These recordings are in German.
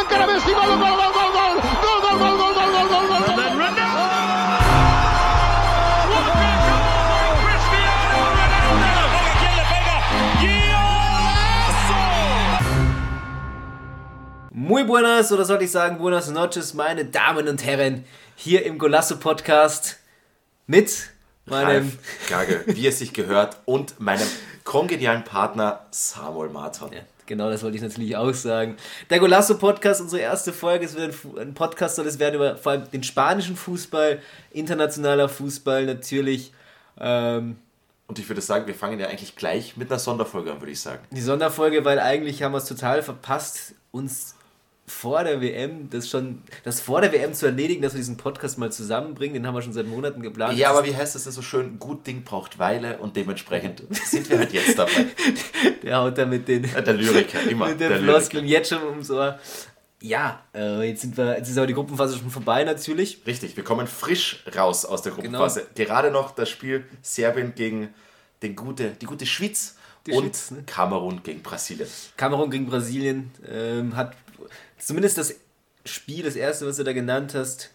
encara Messi, gol, gol, gol, gol, gol, gol, gol, gol, gol, gol, gol, gol, gol. ¡Golazo! Muy buenas, oder sollte ich sagen, buenas noches, meine Damen und Herren, hier im Golasso Podcast mit meinem. Ralf Gage, wie es sich gehört, und meinem kongenialen Partner Samuel Martin. Ja, genau, das wollte ich natürlich auch sagen. Der Golasso Podcast, unsere erste Folge. Es wird ein Podcast, soll es werden über vor allem den spanischen Fußball, internationaler Fußball natürlich. Ähm, Und ich würde sagen, wir fangen ja eigentlich gleich mit einer Sonderfolge an, würde ich sagen. die Sonderfolge, weil eigentlich haben wir es total verpasst, uns vor der WM, das schon, das vor der WM zu erledigen, dass wir diesen Podcast mal zusammenbringen. Den haben wir schon seit Monaten geplant. Ja, aber wie heißt es denn so schön? Gut Ding braucht Weile und dementsprechend sind wir halt jetzt dabei. Der haut da mit den, Der Lyriker, immer. mit der den Lyriker. Floskeln jetzt schon ums Ohr. Ja, äh, jetzt, sind wir, jetzt ist aber die Gruppenphase schon vorbei natürlich. Richtig, wir kommen frisch raus aus der Gruppenphase. Gerade noch das Spiel Serbien gegen den gute, die gute Schweiz Die und Schweiz, ne? Kamerun gegen Brasilien. Kamerun gegen Brasilien ähm, hat zumindest das Spiel, das erste, was du da genannt hast,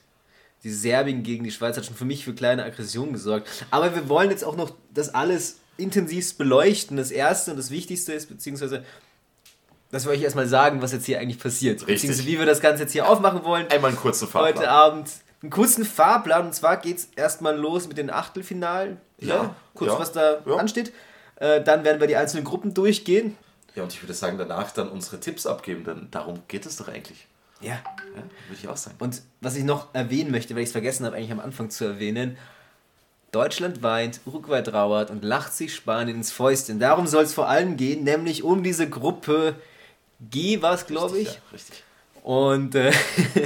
die Serbien gegen die Schweiz, hat schon für mich für kleine Aggressionen gesorgt. Aber wir wollen jetzt auch noch das alles intensivst beleuchten. Das erste und das Wichtigste ist, beziehungsweise, dass wir euch erstmal sagen, was jetzt hier eigentlich passiert. Richtig. Beziehungsweise, wie wir das Ganze jetzt hier aufmachen wollen. Einmal einen kurzen Fahrplan. Heute Abend einen kurzen Fahrplan. Und zwar geht es erstmal los mit den Achtelfinalen. Ja, kurz ja, was da ja. ansteht. Äh, dann werden wir die einzelnen Gruppen durchgehen. Ja, und ich würde sagen, danach dann unsere Tipps abgeben, denn darum geht es doch eigentlich. Ja. Ja, würde ich auch sagen. Und was ich noch erwähnen möchte, weil ich es vergessen habe, eigentlich am Anfang zu erwähnen, Deutschland weint, Uruguay trauert und lacht sich Spanien ins Fäustchen. Darum soll es vor allem gehen, nämlich um diese Gruppe G war es, glaube ich. Ja, richtig. Und äh,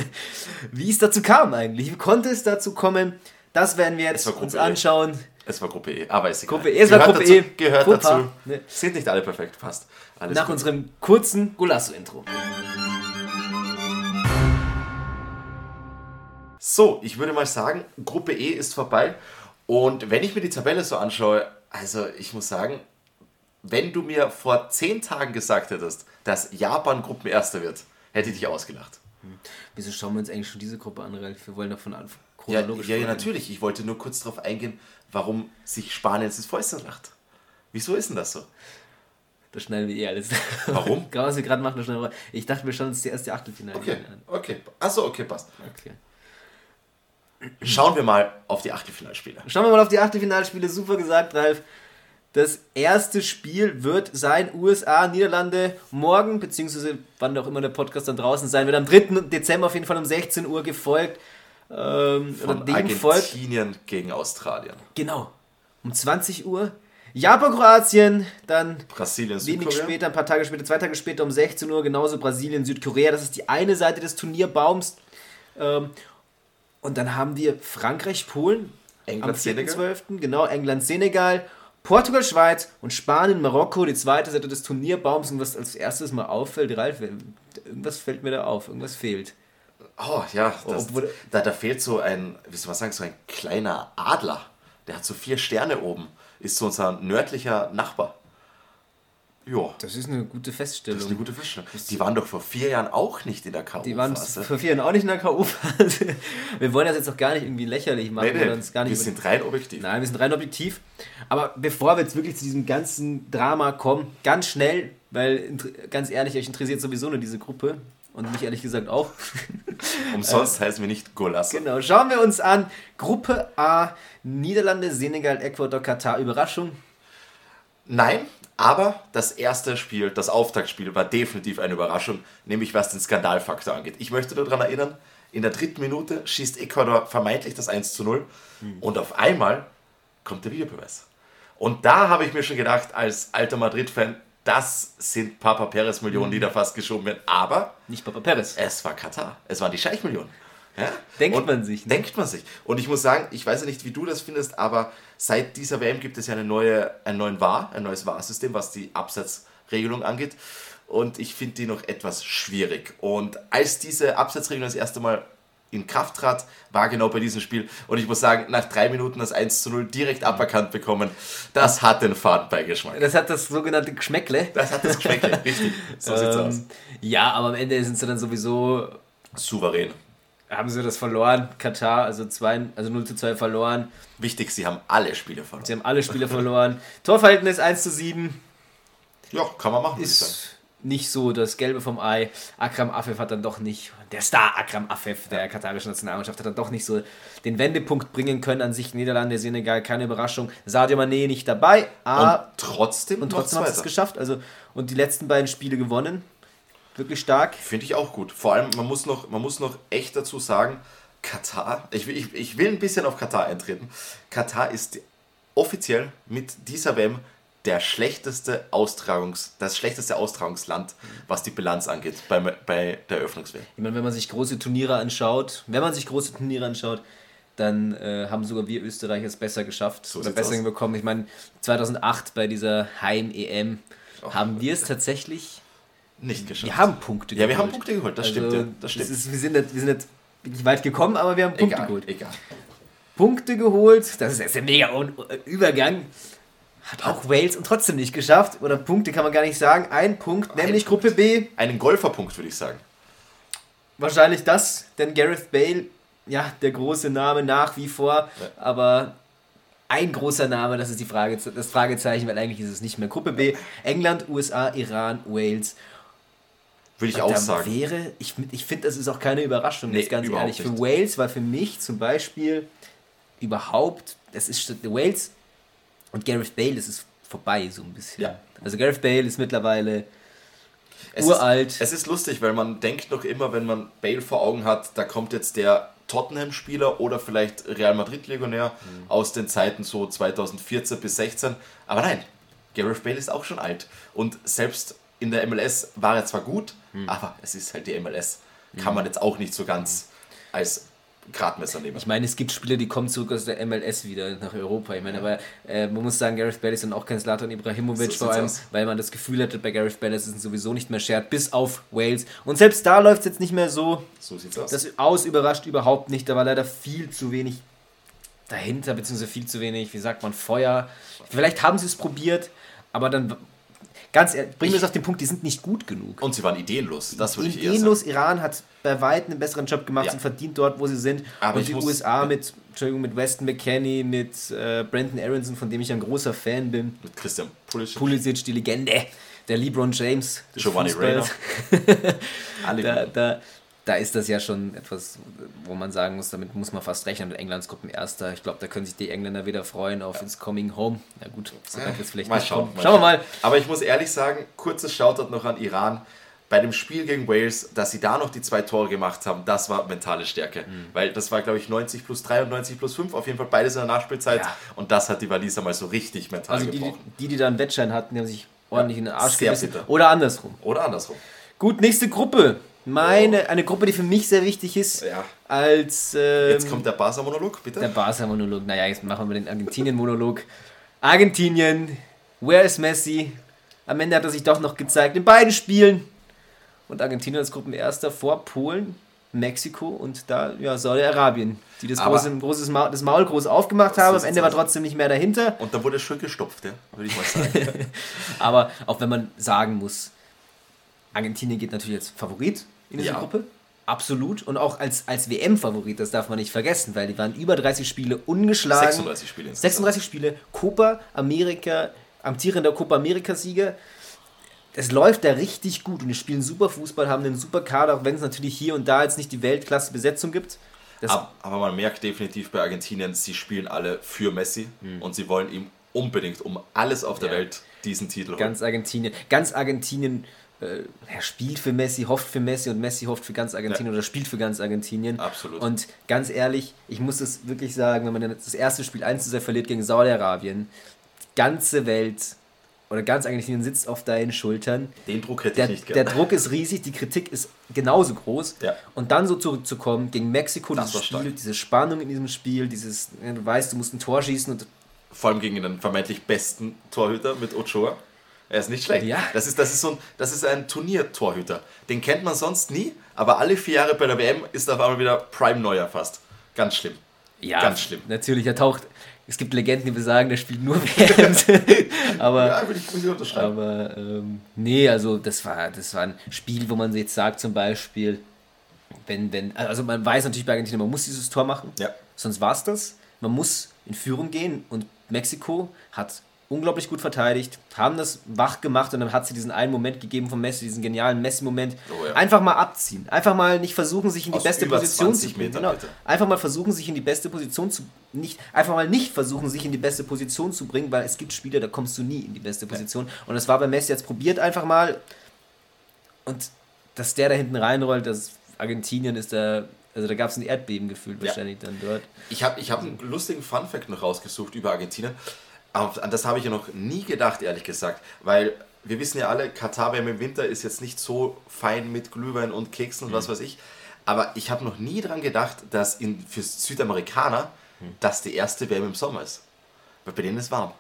wie es dazu kam eigentlich. Wie konnte es dazu kommen? Das werden wir jetzt uns E. anschauen. Es war Gruppe E, aber ist egal. Gruppe E, es war Gruppe dazu, E. Gehört Fauxpas. dazu. Ne. Sind nicht alle perfekt, passt. Alles Nach gut. unserem kurzen Golasso-Intro. So, ich würde mal sagen, Gruppe E ist vorbei. Und wenn ich mir die Tabelle so anschaue, also ich muss sagen, wenn du mir vor zehn Tagen gesagt hättest, dass Japan Gruppenerster wird, hätte ich dich ausgelacht. Wieso schauen wir uns eigentlich schon diese Gruppe an, Ralf? Wir wollen davon an. Ja, ja, ja, natürlich. Ich wollte nur kurz darauf eingehen, warum sich Spanien ins Fäustchen lacht. Wieso ist denn das so? Das schneiden wir eh alles. Warum? Gerade was wir gerade machen, das schneiden wir. Ich dachte, wir schauen uns die erste Achtelfinale Okay, an. okay. Achso, okay, passt. Okay. Schauen wir mal auf die Achtelfinalspiele. Schauen wir mal auf die Achtelfinalspiele. Super gesagt, Ralf. Das erste Spiel wird sein USA, Niederlande morgen, beziehungsweise wann auch immer der Podcast dann draußen sein wird, am 3. Dezember auf jeden Fall um 16 Uhr gefolgt. Ähm, Von dem folgt. Argentinien gegen Australien. Genau. Um 20 Uhr. Japan, Kroatien, dann Brasilien, wenig Südkorea. später, ein paar Tage später, zwei Tage später um 16 Uhr, genauso Brasilien, Südkorea. Das ist die eine Seite des Turnierbaums. Ähm, und dann haben wir Frankreich, Polen England, am Senegal. 4.12. Genau, England, Senegal, Portugal, Schweiz und Spanien, Marokko, die zweite Seite des Turnierbaums. Und was als erstes mal auffällt, Ralf, irgendwas fällt mir da auf, irgendwas fehlt. Oh ja, das, Obwohl- da, da fehlt so ein, wie soll man sagen, so ein kleiner Adler. Der hat so vier Sterne oben. Ist so unser nördlicher Nachbar. Ja, Das ist eine gute Feststellung. das ist eine gute Feststellung. Die waren doch vor vier Jahren auch nicht in der Die waren K.O.-Phase. vor vier Jahren auch nicht in der K.O.-Phase. Wir wollen das jetzt auch gar nicht irgendwie lächerlich machen. Nee, nee, uns gar nicht wir sind rein objektiv. Nein, wir sind rein objektiv. Aber bevor wir jetzt wirklich zu diesem ganzen Drama kommen, ganz schnell, weil ganz ehrlich, euch interessiert sowieso nur diese Gruppe und mich ehrlich gesagt auch. Umsonst heißen wir nicht Golasso. genau, schauen wir uns an. Gruppe A, Niederlande, Senegal, Ecuador, Katar. Überraschung. Nein, aber das erste Spiel, das Auftaktspiel, war definitiv eine Überraschung, nämlich was den Skandalfaktor angeht. Ich möchte daran erinnern, in der dritten Minute schießt Ecuador vermeintlich das 1 zu 0 und auf einmal kommt der Videobeweis. Und da habe ich mir schon gedacht, als alter Madrid-Fan, das sind Papa Perez-Millionen, die da fast geschoben werden. Aber Nicht Papa Perez. es war Katar. Es waren die Scheich-Millionen. Ja? Denkt Und man sich, ne? Denkt man sich. Und ich muss sagen, ich weiß ja nicht, wie du das findest, aber seit dieser WM gibt es ja eine neue, einen neuen VAR, ein neues VAR-System, was die Absetzregelung angeht. Und ich finde die noch etwas schwierig. Und als diese Absetzregelung das erste Mal in Kraft trat, war genau bei diesem Spiel. Und ich muss sagen, nach drei Minuten das 1 zu 0 direkt aberkannt bekommen, das hat den Fadenbeigeschmack. Das hat das sogenannte Geschmäckle. Das hat das Geschmäckle, richtig. So sieht's aus. Ähm, ja, aber am Ende sind sie dann sowieso, Souverän. haben sie das verloren. Katar, also, zwei, also 0 zu 2 verloren. Wichtig, sie haben alle Spiele verloren. Sie haben alle Spiele verloren. Torverhältnis 1 zu 7 Ja, kann man machen, ist nicht so das Gelbe vom Ei. Akram Afef hat dann doch nicht, der Star Akram Afef der katarischen Nationalmannschaft hat dann doch nicht so den Wendepunkt bringen können an sich. Niederlande, Senegal, keine Überraschung. Sadio Mané nicht dabei, ah, Und trotzdem, und trotzdem hat es geschafft. Also, und die letzten beiden Spiele gewonnen. Wirklich stark. Finde ich auch gut. Vor allem, man muss noch, man muss noch echt dazu sagen, Katar, ich, will- ich, ich will ein bisschen auf Katar eintreten. Katar ist offiziell mit dieser WM der schlechteste Austragungs, das schlechteste Austragungsland, was die Bilanz angeht bei, bei der Eröffnungs-WM. Ich meine, wenn man sich große Turniere anschaut, wenn man sich große Turniere anschaut, dann äh, haben sogar wir Österreicher es besser geschafft So oder besser hinbekommen. Ich meine, 2008 bei dieser Heim-EM haben wir es tatsächlich. Nicht geschafft. Wir haben Punkte Ja, wir haben Punkte geholt, das stimmt, ja, das stimmt. ist, wir, sind nicht, wir sind nicht wirklich weit gekommen, aber wir haben Punkte egal, geholt. egal. Punkte geholt, das ist jetzt ein mega Übergang. Hat auch Wales und trotzdem nicht geschafft. Oder Punkte kann man gar nicht sagen. Ein Punkt, nämlich Gruppe B. Einen Golferpunkt, würde ich sagen. Wahrscheinlich das, denn Gareth Bale, ja, der große Name nach wie vor, aber ein großer Name, das ist die Frage, das Fragezeichen, weil eigentlich ist es nicht mehr. Gruppe B, England, USA, Iran, Wales. Würde ich Und auch sagen. Wäre, ich ich finde, das ist auch keine Überraschung, Nee, ganz ehrlich. Für nicht. Wales war für mich zum Beispiel überhaupt, das ist Wales und Gareth Bale, das ist vorbei so ein bisschen. Ja. Also Gareth Bale ist mittlerweile Es uralt. Ist, es ist lustig, weil man denkt noch immer, wenn man Bale vor Augen hat, da kommt jetzt der Tottenham-Spieler oder vielleicht Real Madrid-Legionär Mhm. aus den Zeiten so 2014 bis 16. Aber nein, Gareth Bale ist auch schon alt. Und selbst in der MLS war er zwar gut, Mhm. aber es ist halt die MLS. Kann man jetzt auch nicht so ganz als Gradmesser nehmen. Ich meine, es gibt Spieler, die kommen zurück aus der MLS wieder nach Europa. Ich meine, aber äh, man muss sagen, Gareth Bale ist dann auch kein Slatan Ibrahimovic, So vor allem, aus. weil man das Gefühl hatte, bei Gareth Bale ist es sowieso nicht mehr shared, bis auf Wales. Und selbst da läuft es jetzt nicht mehr so. So sieht's aus. Das Aus überrascht überhaupt nicht. Da war leider viel zu wenig dahinter, beziehungsweise viel zu wenig, wie sagt man, Feuer. Vielleicht haben sie es probiert, aber dann, ganz ehrlich, bringen wir es auf den Punkt, die sind nicht gut genug. Und sie waren ideenlos. Das würde ich eher Ideenlos. Iran hat bei weitem einen besseren Job gemacht, Ja. sind verdient dort, wo sie sind. Aber und die muss- USA mit, Entschuldigung, mit Weston McKenney, mit äh, Brandon Aronson, von dem ich ein großer Fan bin. Mit Christian Pulisic. Pulisic, die Legende, der LeBron James Giovanni Fußballs. Alle Da, gut. da, da ist das ja schon etwas, wo man sagen muss, damit muss man fast rechnen mit Englands Gruppenerster. Ich glaube, da können sich die Engländer wieder freuen auf ins Coming Home. Na gut, so weit wird vielleicht Mal schauen. kommen. Schauen wir mal. Aber ich muss ehrlich sagen, kurzes Shoutout noch an Iran. Bei dem Spiel gegen Wales, dass sie da noch die zwei Tore gemacht haben, das war mentale Stärke. Mhm. Weil das war, glaube ich, 90 plus 3 und 90 plus 5, auf jeden Fall beides in der Nachspielzeit. Ja. Und das hat die Waliser mal so richtig mental Also die, gebrochen. die, die da einen Wettschein hatten, die haben sich ordentlich in den Arsch gebissen. bitter. Oder andersrum. Oder andersrum. Gut, nächste Gruppe. Meine, eine Gruppe, die für mich sehr wichtig ist, Ja. als ähm, Jetzt kommt der Barca-Monolog, bitte. der Barca-Monolog. Naja, jetzt machen wir den Argentinien-Monolog. Argentinien, where is Messi? Am Ende hat er sich doch noch gezeigt in beiden Spielen. Und Argentinien als Gruppenerster vor Polen, Mexiko und da ja, Saudi-Arabien, die das, große, großes Maul, das Maul groß aufgemacht haben. Am Ende war trotzdem nicht mehr dahinter. Und dann wurde es schön gestopft, ja, würde ich mal sagen. Aber auch wenn man sagen muss, Argentinien geht natürlich als Favorit in diese Ja. Gruppe. Absolut. Und auch als, als WM-Favorit, das darf man nicht vergessen, weil die waren über 30 Spiele ungeschlagen. 36 Spiele insgesamt. 36 Spiele. Copa America, amtierender Copa America-Sieger. Es läuft da richtig gut und die spielen super Fußball, haben einen super Kader, auch wenn es natürlich hier und da jetzt nicht die Weltklasse-Besetzung gibt. Das Ab- Aber man merkt definitiv bei Argentinien, sie spielen alle für Messi und sie wollen ihm unbedingt um alles auf der. Ja. Welt diesen Titel holen. Ganz Argentinien, ganz Argentinien er spielt für Messi, hofft für Messi und Messi hofft für ganz Argentinien oder spielt für ganz Argentinien. Absolut. Und ganz ehrlich, ich muss es wirklich sagen, wenn man das erste Spiel 1 zu 2 verliert gegen Saudi-Arabien, die ganze Welt oder ganz Argentinien sitzt auf deinen Schultern. Den Druck hätte Der, ich nicht der gern. Druck ist riesig, die Kritik ist genauso groß. Ja. Und dann so zurückzukommen gegen Mexiko, Das dieses. Spiel, diese Spannung in diesem Spiel, dieses, ja, du weißt, du musst ein Tor schießen und Vor allem gegen den vermeintlich besten Torhüter mit Ochoa. Er ist nicht schlecht. Ja. Das ist, das ist so ein, das ist ein Turniertorhüter. Den kennt man sonst nie, aber alle vier Jahre bei der WM ist er auf einmal wieder Prime Neuer fast. Ganz schlimm. Ja, Ganz schlimm. Natürlich, er taucht. Es gibt Legenden, die besagen, der spielt nur WMs. aber Ja, würde ich, muss ich unterschreiben. aber ähm, nee, also das war, das war ein Spiel, wo man jetzt sagt, zum Beispiel, wenn, wenn, also man weiß natürlich bei Argentinien, man muss dieses Tor machen, Ja. sonst war es das. Man muss in Führung gehen und Mexiko hat unglaublich gut verteidigt, haben das wach gemacht und dann hat sie diesen einen Moment gegeben von Messi, diesen genialen Messi-Moment. Oh ja. Einfach mal abziehen. Einfach mal nicht versuchen, sich in die Aus beste Position 20 zu bringen. Genau. Einfach mal versuchen, sich in die beste Position zu. Nicht, einfach mal nicht versuchen, sich in die beste Position zu bringen, weil es gibt Spiele, da kommst du nie in die beste Position. Und das war bei Messi jetzt probiert einfach mal. Und dass der da hinten reinrollt, das Argentinien ist da. Also da gab es ein Erdbeben gefühlt Ja. wahrscheinlich dann dort. Ich habe ich hab einen lustigen Fun-Fact noch rausgesucht über Argentinien. An das habe ich ja noch nie gedacht, ehrlich gesagt. Weil wir wissen ja alle, Katar WM im Winter ist jetzt nicht so fein mit Glühwein und Keksen und was weiß ich. Aber ich habe noch nie daran gedacht, dass in, für Südamerikaner das die erste WM im Sommer ist. Weil bei denen ist warm.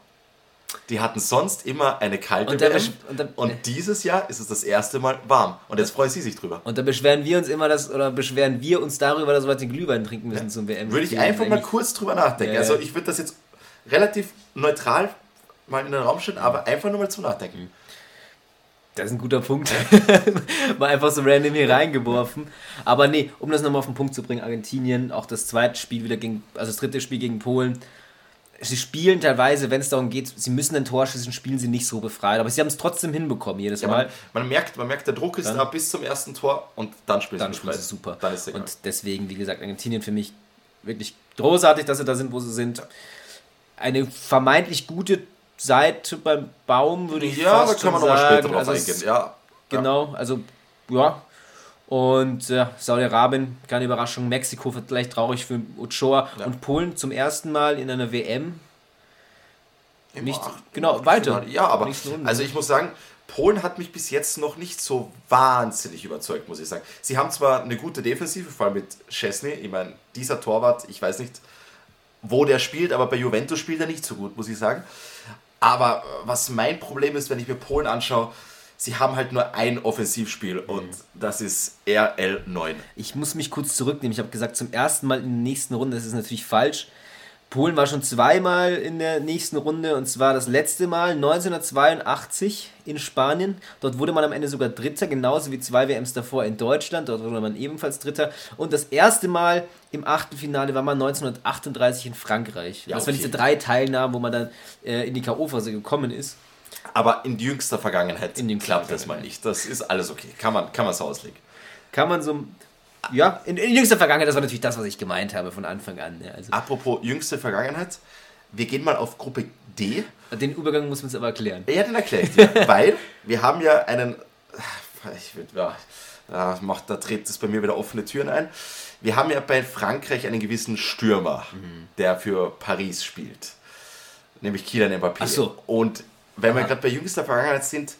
Die hatten sonst immer eine kalte Und dann WM. und dann- und dieses Jahr ist es das erste Mal warm. Und jetzt freuen sie sich drüber. Und da beschweren wir uns immer, dass, oder beschweren wir uns darüber, dass wir den Glühwein trinken müssen zum WM. Würde ich einfach mal kurz drüber nachdenken. Ja, ja. Also ich würde das jetzt relativ neutral mal in den Raum stellen, aber einfach nur mal zum Nachdenken. Das ist ein guter Punkt. mal einfach so random hier reingeworfen. Aber nee, um das nochmal auf den Punkt zu bringen, Argentinien, auch das zweite Spiel wieder gegen, also das dritte Spiel gegen Polen. Sie spielen teilweise, wenn es darum geht, sie müssen ein Tor schießen, spielen sie nicht so befreit. Aber sie haben es trotzdem hinbekommen jedes Ja, Mal. man, man, merkt, man merkt, der Druck ist Dann- da bis zum ersten Tor und dann spielt dann es spielen sie super. Ist es egal. Und deswegen, wie gesagt, Argentinien für mich wirklich großartig, dass sie da sind, wo sie sind. Eine vermeintlich gute Seite beim Baum, würde ich ja, da fast kann man nochmal später sagen. drauf Also eingehen. Ja, Genau, also ja. Und äh, Saudi-Arabien, keine Überraschung. Mexiko wird vielleicht traurig für Ochoa. Ja. Und Polen zum ersten Mal in einer WM. ja. Nicht, genau, weiter. Ja, aber also ich muss sagen, Polen hat mich bis jetzt noch nicht so wahnsinnig überzeugt, muss ich sagen. Sie haben zwar eine gute Defensive, vor allem mit Chesney. Ich meine, dieser Torwart, ich weiß nicht, wo der spielt, aber bei Juventus spielt er nicht so gut, muss ich sagen. Aber äh, was mein Problem ist, wenn ich mir Polen anschaue, sie haben halt nur ein Offensivspiel und das ist RL9. Ich muss mich kurz zurücknehmen. Ich habe gesagt, zum ersten Mal in der nächsten Runde. Das ist natürlich falsch. Polen war schon zweimal in der nächsten Runde und zwar das letzte Mal 1982 in Spanien. Dort wurde man am Ende sogar Dritter, genauso wie zwei WMs davor in Deutschland. Dort wurde man ebenfalls Dritter. Und das erste Mal im Achtelfinale war man 1938 in Frankreich. Ja, das waren okay. diese drei Teilnahmen, wo man dann äh, in die K.O.-Phase gekommen ist. Aber in jüngster Vergangenheit In klappt das mal nicht. Das ist alles okay. Kann man, kann man so auslegen. Kann man so. Ja, in, in jüngster Vergangenheit, das war natürlich das, was ich gemeint habe von Anfang an. Ja, also, Apropos jüngste Vergangenheit, wir gehen mal auf Gruppe D. den Übergang muss man es aber erklären. Ja, den erkläre ich dir. weil wir haben ja einen. Ich würd, ja, da, macht, da tritt es bei mir wieder offene Türen ein. Wir haben ja bei Frankreich einen gewissen Stürmer, der für Paris spielt. Nämlich Kylian Mbappé. Ach so. Und wenn wir Aha. gerade bei jüngster Vergangenheit sind,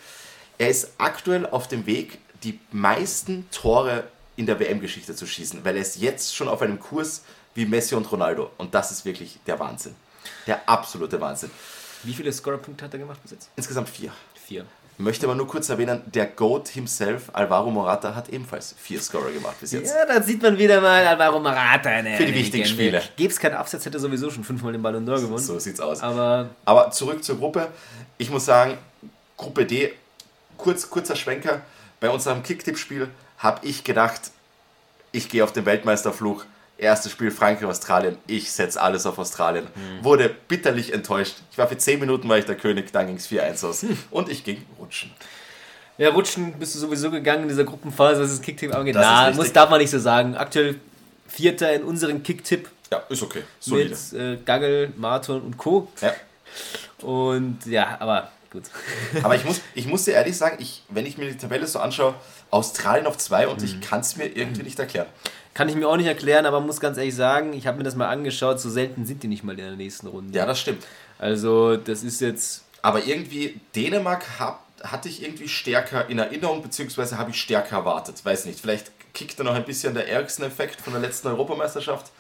er ist aktuell auf dem Weg, die meisten Tore in der WM-Geschichte zu schießen, weil er ist jetzt schon auf einem Kurs wie Messi und Ronaldo. Und das ist wirklich der Wahnsinn. Der absolute Wahnsinn. Wie viele Scorerpunkte hat er gemacht bis jetzt? Insgesamt vier. Vier. Möchte aber nur kurz erwähnen, der GOAT himself, Alvaro Morata, hat ebenfalls vier Scorer gemacht bis jetzt. Ja, da sieht man wieder mal Alvaro Morata. Eine, Für die wichtigen. Spiele. Gäbe es keinen Absatz, hätte er sowieso schon fünfmal den Ballon d'Or gewonnen. So sieht's aus. Aber Aber zurück zur Gruppe. Ich muss sagen, Gruppe D, kurz, kurzer Schwenker. Bei unserem Kicktipp-Spiel habe ich gedacht, ich gehe auf den Weltmeisterfluch. Erstes Spiel Frankreich-Australien. Ich setze alles auf Australien. Wurde bitterlich enttäuscht. Ich war für 10 Minuten war ich der König, dann ging es 4-1 aus. Und ich ging rutschen. ja, rutschen bist du sowieso gegangen in dieser Gruppenphase, was das Kicktipp angeht. Das Na, muss, darf man nicht so sagen. Aktuell Vierter in unserem Kicktipp Ja, ist okay. Solide. mit äh, Gangel, Marton und Co. Ja. Und ja, aber gut. Aber ich muss, ich muss dir ehrlich sagen, ich, wenn ich mir die Tabelle so anschaue, Australien auf 2 und ich kann es mir irgendwie nicht erklären. Kann ich mir auch nicht erklären, aber muss ganz ehrlich sagen, ich habe mir das mal angeschaut, so selten sind die nicht mal in der nächsten Runde. Ja, das stimmt. Also, das ist jetzt. Aber irgendwie, Dänemark hab, hatte ich irgendwie stärker in Erinnerung, beziehungsweise habe ich stärker erwartet. Weiß nicht, vielleicht kickt da noch ein bisschen der Eriksen-Effekt von der letzten Europameisterschaft.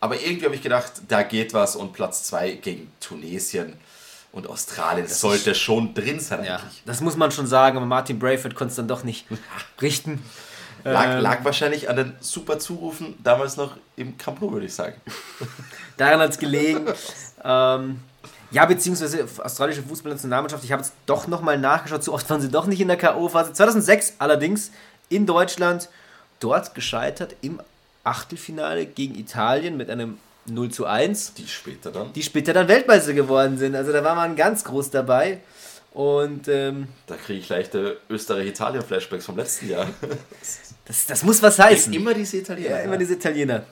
Aber irgendwie habe ich gedacht, da geht was und Platz 2 gegen Tunesien. Und Australien sollte schon drin sein Ja, eigentlich. das muss man schon sagen, aber Martin Brayford konnte es dann doch nicht richten. Lag, Ähm, lag wahrscheinlich an den super Zurufen damals noch im Camp Nou, würde ich sagen. Daran hat es gelegen. ähm, ja, beziehungsweise australische Fußballnationalmannschaft, ich habe jetzt doch nochmal nachgeschaut, so oft waren sie doch nicht in der K.O.-Phase. 2006 allerdings in Deutschland, dort gescheitert im Achtelfinale gegen Italien mit einem 0 zu 1, Die später dann. die später dann Weltmeister geworden sind. Also da war man ganz groß dabei. Und ähm, Da kriege ich leichte Österreich-Italien-Flashbacks vom letzten Jahr. das, das muss was heißen. immer diese Italiener. ja, immer diese Italiener.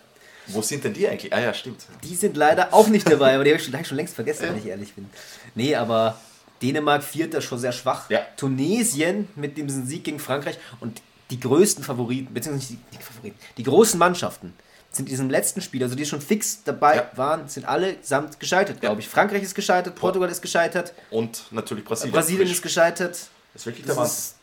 Wo sind denn die eigentlich? Ah ja, stimmt. Die sind leider auch nicht dabei, aber die habe ich schon, hab ich schon längst vergessen, wenn ich ehrlich bin. Nee, aber Dänemark vierter schon sehr schwach. Ja. Tunesien mit dem Sieg gegen Frankreich und die größten Favoriten, beziehungsweise nicht die, die Favoriten, die großen Mannschaften sind in diesem letzten Spiel, also die schon fix dabei Ja. waren, sind allesamt gescheitert, glaube ich. Frankreich ist gescheitert, Portugal ist gescheitert, Und natürlich Brasilien. Brasilien ist gescheitert. Das ist wirklich der Das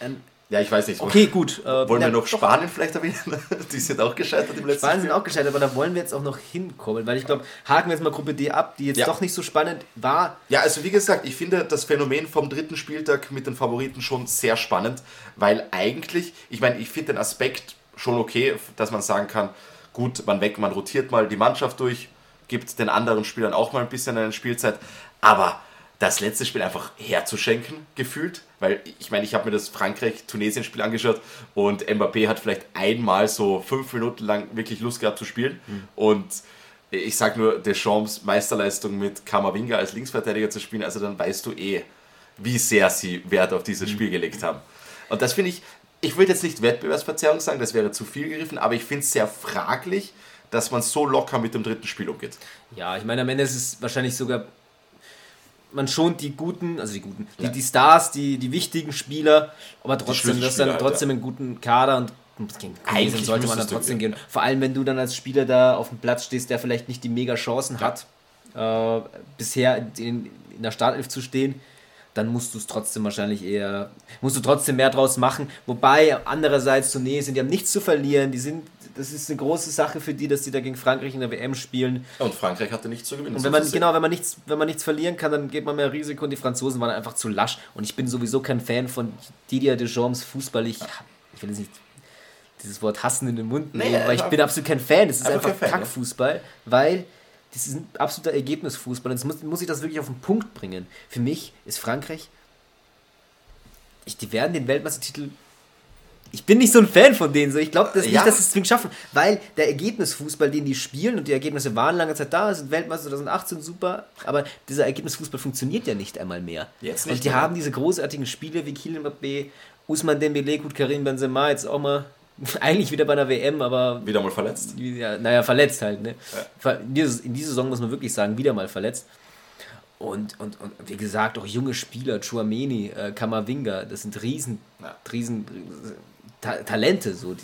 Wahnsinn. Ja, ich weiß nicht. okay, gut. Äh, Wollen wir noch Spanien vielleicht erwähnen? Die sind auch gescheitert im letzten Spanien sind auch gescheitert, aber da wollen wir jetzt auch noch hinkommen, weil ich glaube, haken wir jetzt mal Gruppe D ab, die jetzt Ja. doch nicht so spannend war. Ja, also wie gesagt, ich finde das Phänomen vom dritten Spieltag mit den Favoriten schon sehr spannend, weil eigentlich, ich meine, ich finde den Aspekt schon okay, dass man sagen kann, gut, man weg, man rotiert mal die Mannschaft durch, gibt den anderen Spielern auch mal ein bisschen eine Spielzeit, aber das letzte Spiel einfach herzuschenken, gefühlt, weil ich meine, ich habe mir das Frankreich-Tunesien-Spiel angeschaut und Mbappé hat vielleicht einmal so fünf Minuten lang wirklich Lust gehabt zu spielen. Und ich sag nur, Deschamps Meisterleistung mit Kamavinga als Linksverteidiger zu spielen, also dann weißt du eh, wie sehr sie Wert auf dieses Spiel gelegt haben. Und das finde ich, ich würde jetzt nicht Wettbewerbsverzerrung sagen, das wäre zu viel gegriffen, aber ich finde es sehr fraglich, dass man so locker mit dem dritten Spiel umgeht. Ja, ich meine, am Ende ist es wahrscheinlich sogar. Man schont die guten, also die guten, Ja. die, die Stars, die, die wichtigen Spieler, aber trotzdem, Schlüsselspieler das dann trotzdem einen guten Kader und gegen Eigentlich sollte man dann du trotzdem gehen. gehen. Vor allem, wenn du dann als Spieler da auf dem Platz stehst, der vielleicht nicht die mega Chancen hat, äh, bisher in, in der Startelf zu stehen, dann musst du es trotzdem wahrscheinlich eher, musst du trotzdem mehr draus machen. Wobei andererseits Tunesien, die haben nichts zu verlieren, die sind, das ist eine große Sache für die, dass die da gegen Frankreich in der WM spielen. Und Frankreich hatte nichts zu gewinnen. Und wenn man, genau, wenn man nichts, wenn man nichts verlieren kann, dann geht man mehr Risiko und die Franzosen waren einfach zu lasch. Und ich bin sowieso kein Fan von Didier Deschamps Fußball. Ich, ich will jetzt nicht dieses Wort hassen in den Mund Nee, nehmen, weil ich bin absolut kein Fan. Es ist einfach einfach Fan, Kackfußball, weil das ist ein absoluter Ergebnisfußball. Und jetzt muss, muss ich das wirklich auf den Punkt bringen. Für mich ist Frankreich, ich, die werden den Weltmeistertitel ich bin nicht so ein Fan von denen. So. Ich glaube das Ja. nicht, dass sie es zwingend schaffen, weil der Ergebnisfußball, den die spielen, und die Ergebnisse waren lange Zeit da, sind Weltmeister 2018 super, aber dieser Ergebnisfußball funktioniert ja nicht einmal mehr. Jetzt und nicht die mehr. haben diese großartigen Spiele wie Kylian Mbappé, Usman Dembele, gut, Karim Benzema, jetzt auch mal eigentlich wieder bei einer WM, aber Wieder mal verletzt. ja, naja, verletzt halt. Ne? In, dieser, in dieser Saison muss man wirklich sagen, wieder mal verletzt. Und, und, und wie gesagt, auch junge Spieler, Chouameni, äh, Kamavinga, das sind riesen, Ja. riesen Ta Talente. So.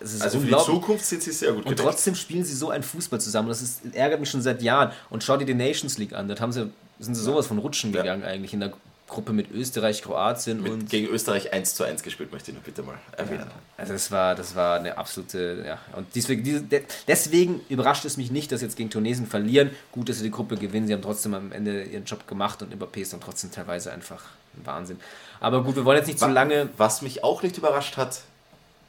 Also für die. Zukunft sind sie sehr gut Und gedeckt. trotzdem spielen sie so einen Fußball zusammen. Das ist, ärgert mich schon seit Jahren. Und schau dir die Nations League an. Dort haben sie, sind sie sowas von rutschen Ja. gegangen eigentlich in der Gruppe mit Österreich, Kroatien Mit, und gegen Österreich 1 zu 1 gespielt, möchte ich noch bitte mal erwähnen. also das war, das war eine absolute, ja. Und deswegen, deswegen überrascht es mich nicht, dass sie jetzt gegen Tunesien verlieren. Gut, dass sie die Gruppe gewinnen. Sie haben trotzdem am Ende ihren Job gemacht und Mbappé ist dann trotzdem teilweise einfach ein Wahnsinn. Aber gut, wir wollen jetzt nicht zu lange. Was mich auch nicht überrascht hat,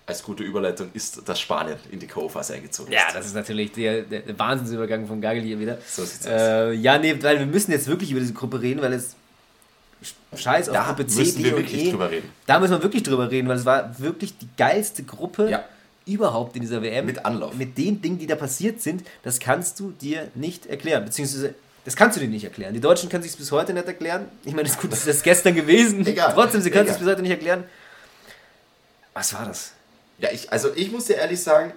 als gute Überleitung, ist, dass Spanien in die K.O.-Phase eingezogen ist. Ja, das ist natürlich der, der, Wahnsinnsübergang von Gagel hier wieder. So sieht's aus. Äh, ja, nee, weil wir müssen jetzt wirklich über diese Gruppe reden, weil es scheiß auf Da Gruppe C, müssen D wir wirklich E. drüber reden. Da müssen wir wirklich drüber reden, weil es war wirklich die geilste Gruppe Ja. überhaupt in dieser WM. Mit Anlauf. Mit den Dingen, die da passiert sind, das kannst du dir nicht erklären. Beziehungsweise, das kannst du dir nicht erklären. Die Deutschen können sich es bis heute nicht erklären. Ich meine, das ist gut, das ist gestern gewesen. Egal. Trotzdem, sie können es bis heute nicht erklären. Was war das? Ja, ich, also ich muss dir ehrlich sagen,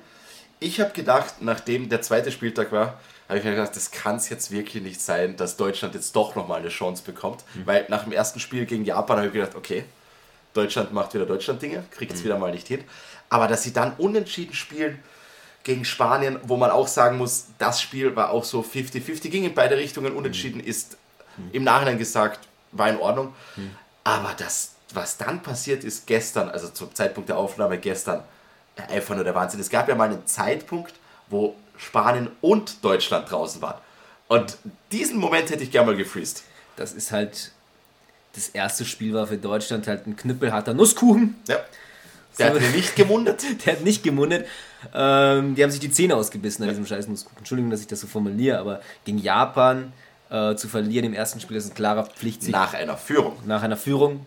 ich habe gedacht, nachdem der zweite Spieltag war, habe ich mir gedacht, das kann es jetzt wirklich nicht sein, dass Deutschland jetzt doch nochmal eine Chance bekommt. Weil nach dem ersten Spiel gegen Japan habe ich gedacht, okay, Deutschland macht wieder Deutschland-Dinge, kriegt es wieder mal nicht hin. Aber dass sie dann unentschieden spielen gegen Spanien, wo man auch sagen muss, das Spiel war auch so 50-50, ging in beide Richtungen, unentschieden ist im Nachhinein gesagt, war in Ordnung. Aber das, was dann passiert ist gestern, also zum Zeitpunkt der Aufnahme gestern, einfach nur der Wahnsinn. Es gab ja mal einen Zeitpunkt, wo Spanien und Deutschland draußen waren. Und diesen Moment hätte ich gerne mal gefreezed. das ist halt, das erste Spiel war für Deutschland halt ein knüppelharter Nusskuchen. Ja. Der hat nicht gemundet. Der hat nicht gemundet. Ähm, die haben sich die Zähne ausgebissen an diesem scheiß Nusskuchen. Entschuldigung, dass ich das so formuliere, aber gegen Japan äh, zu verlieren im ersten Spiel ist ein klarer Pflichtsieg. Nach einer Führung. nach einer Führung,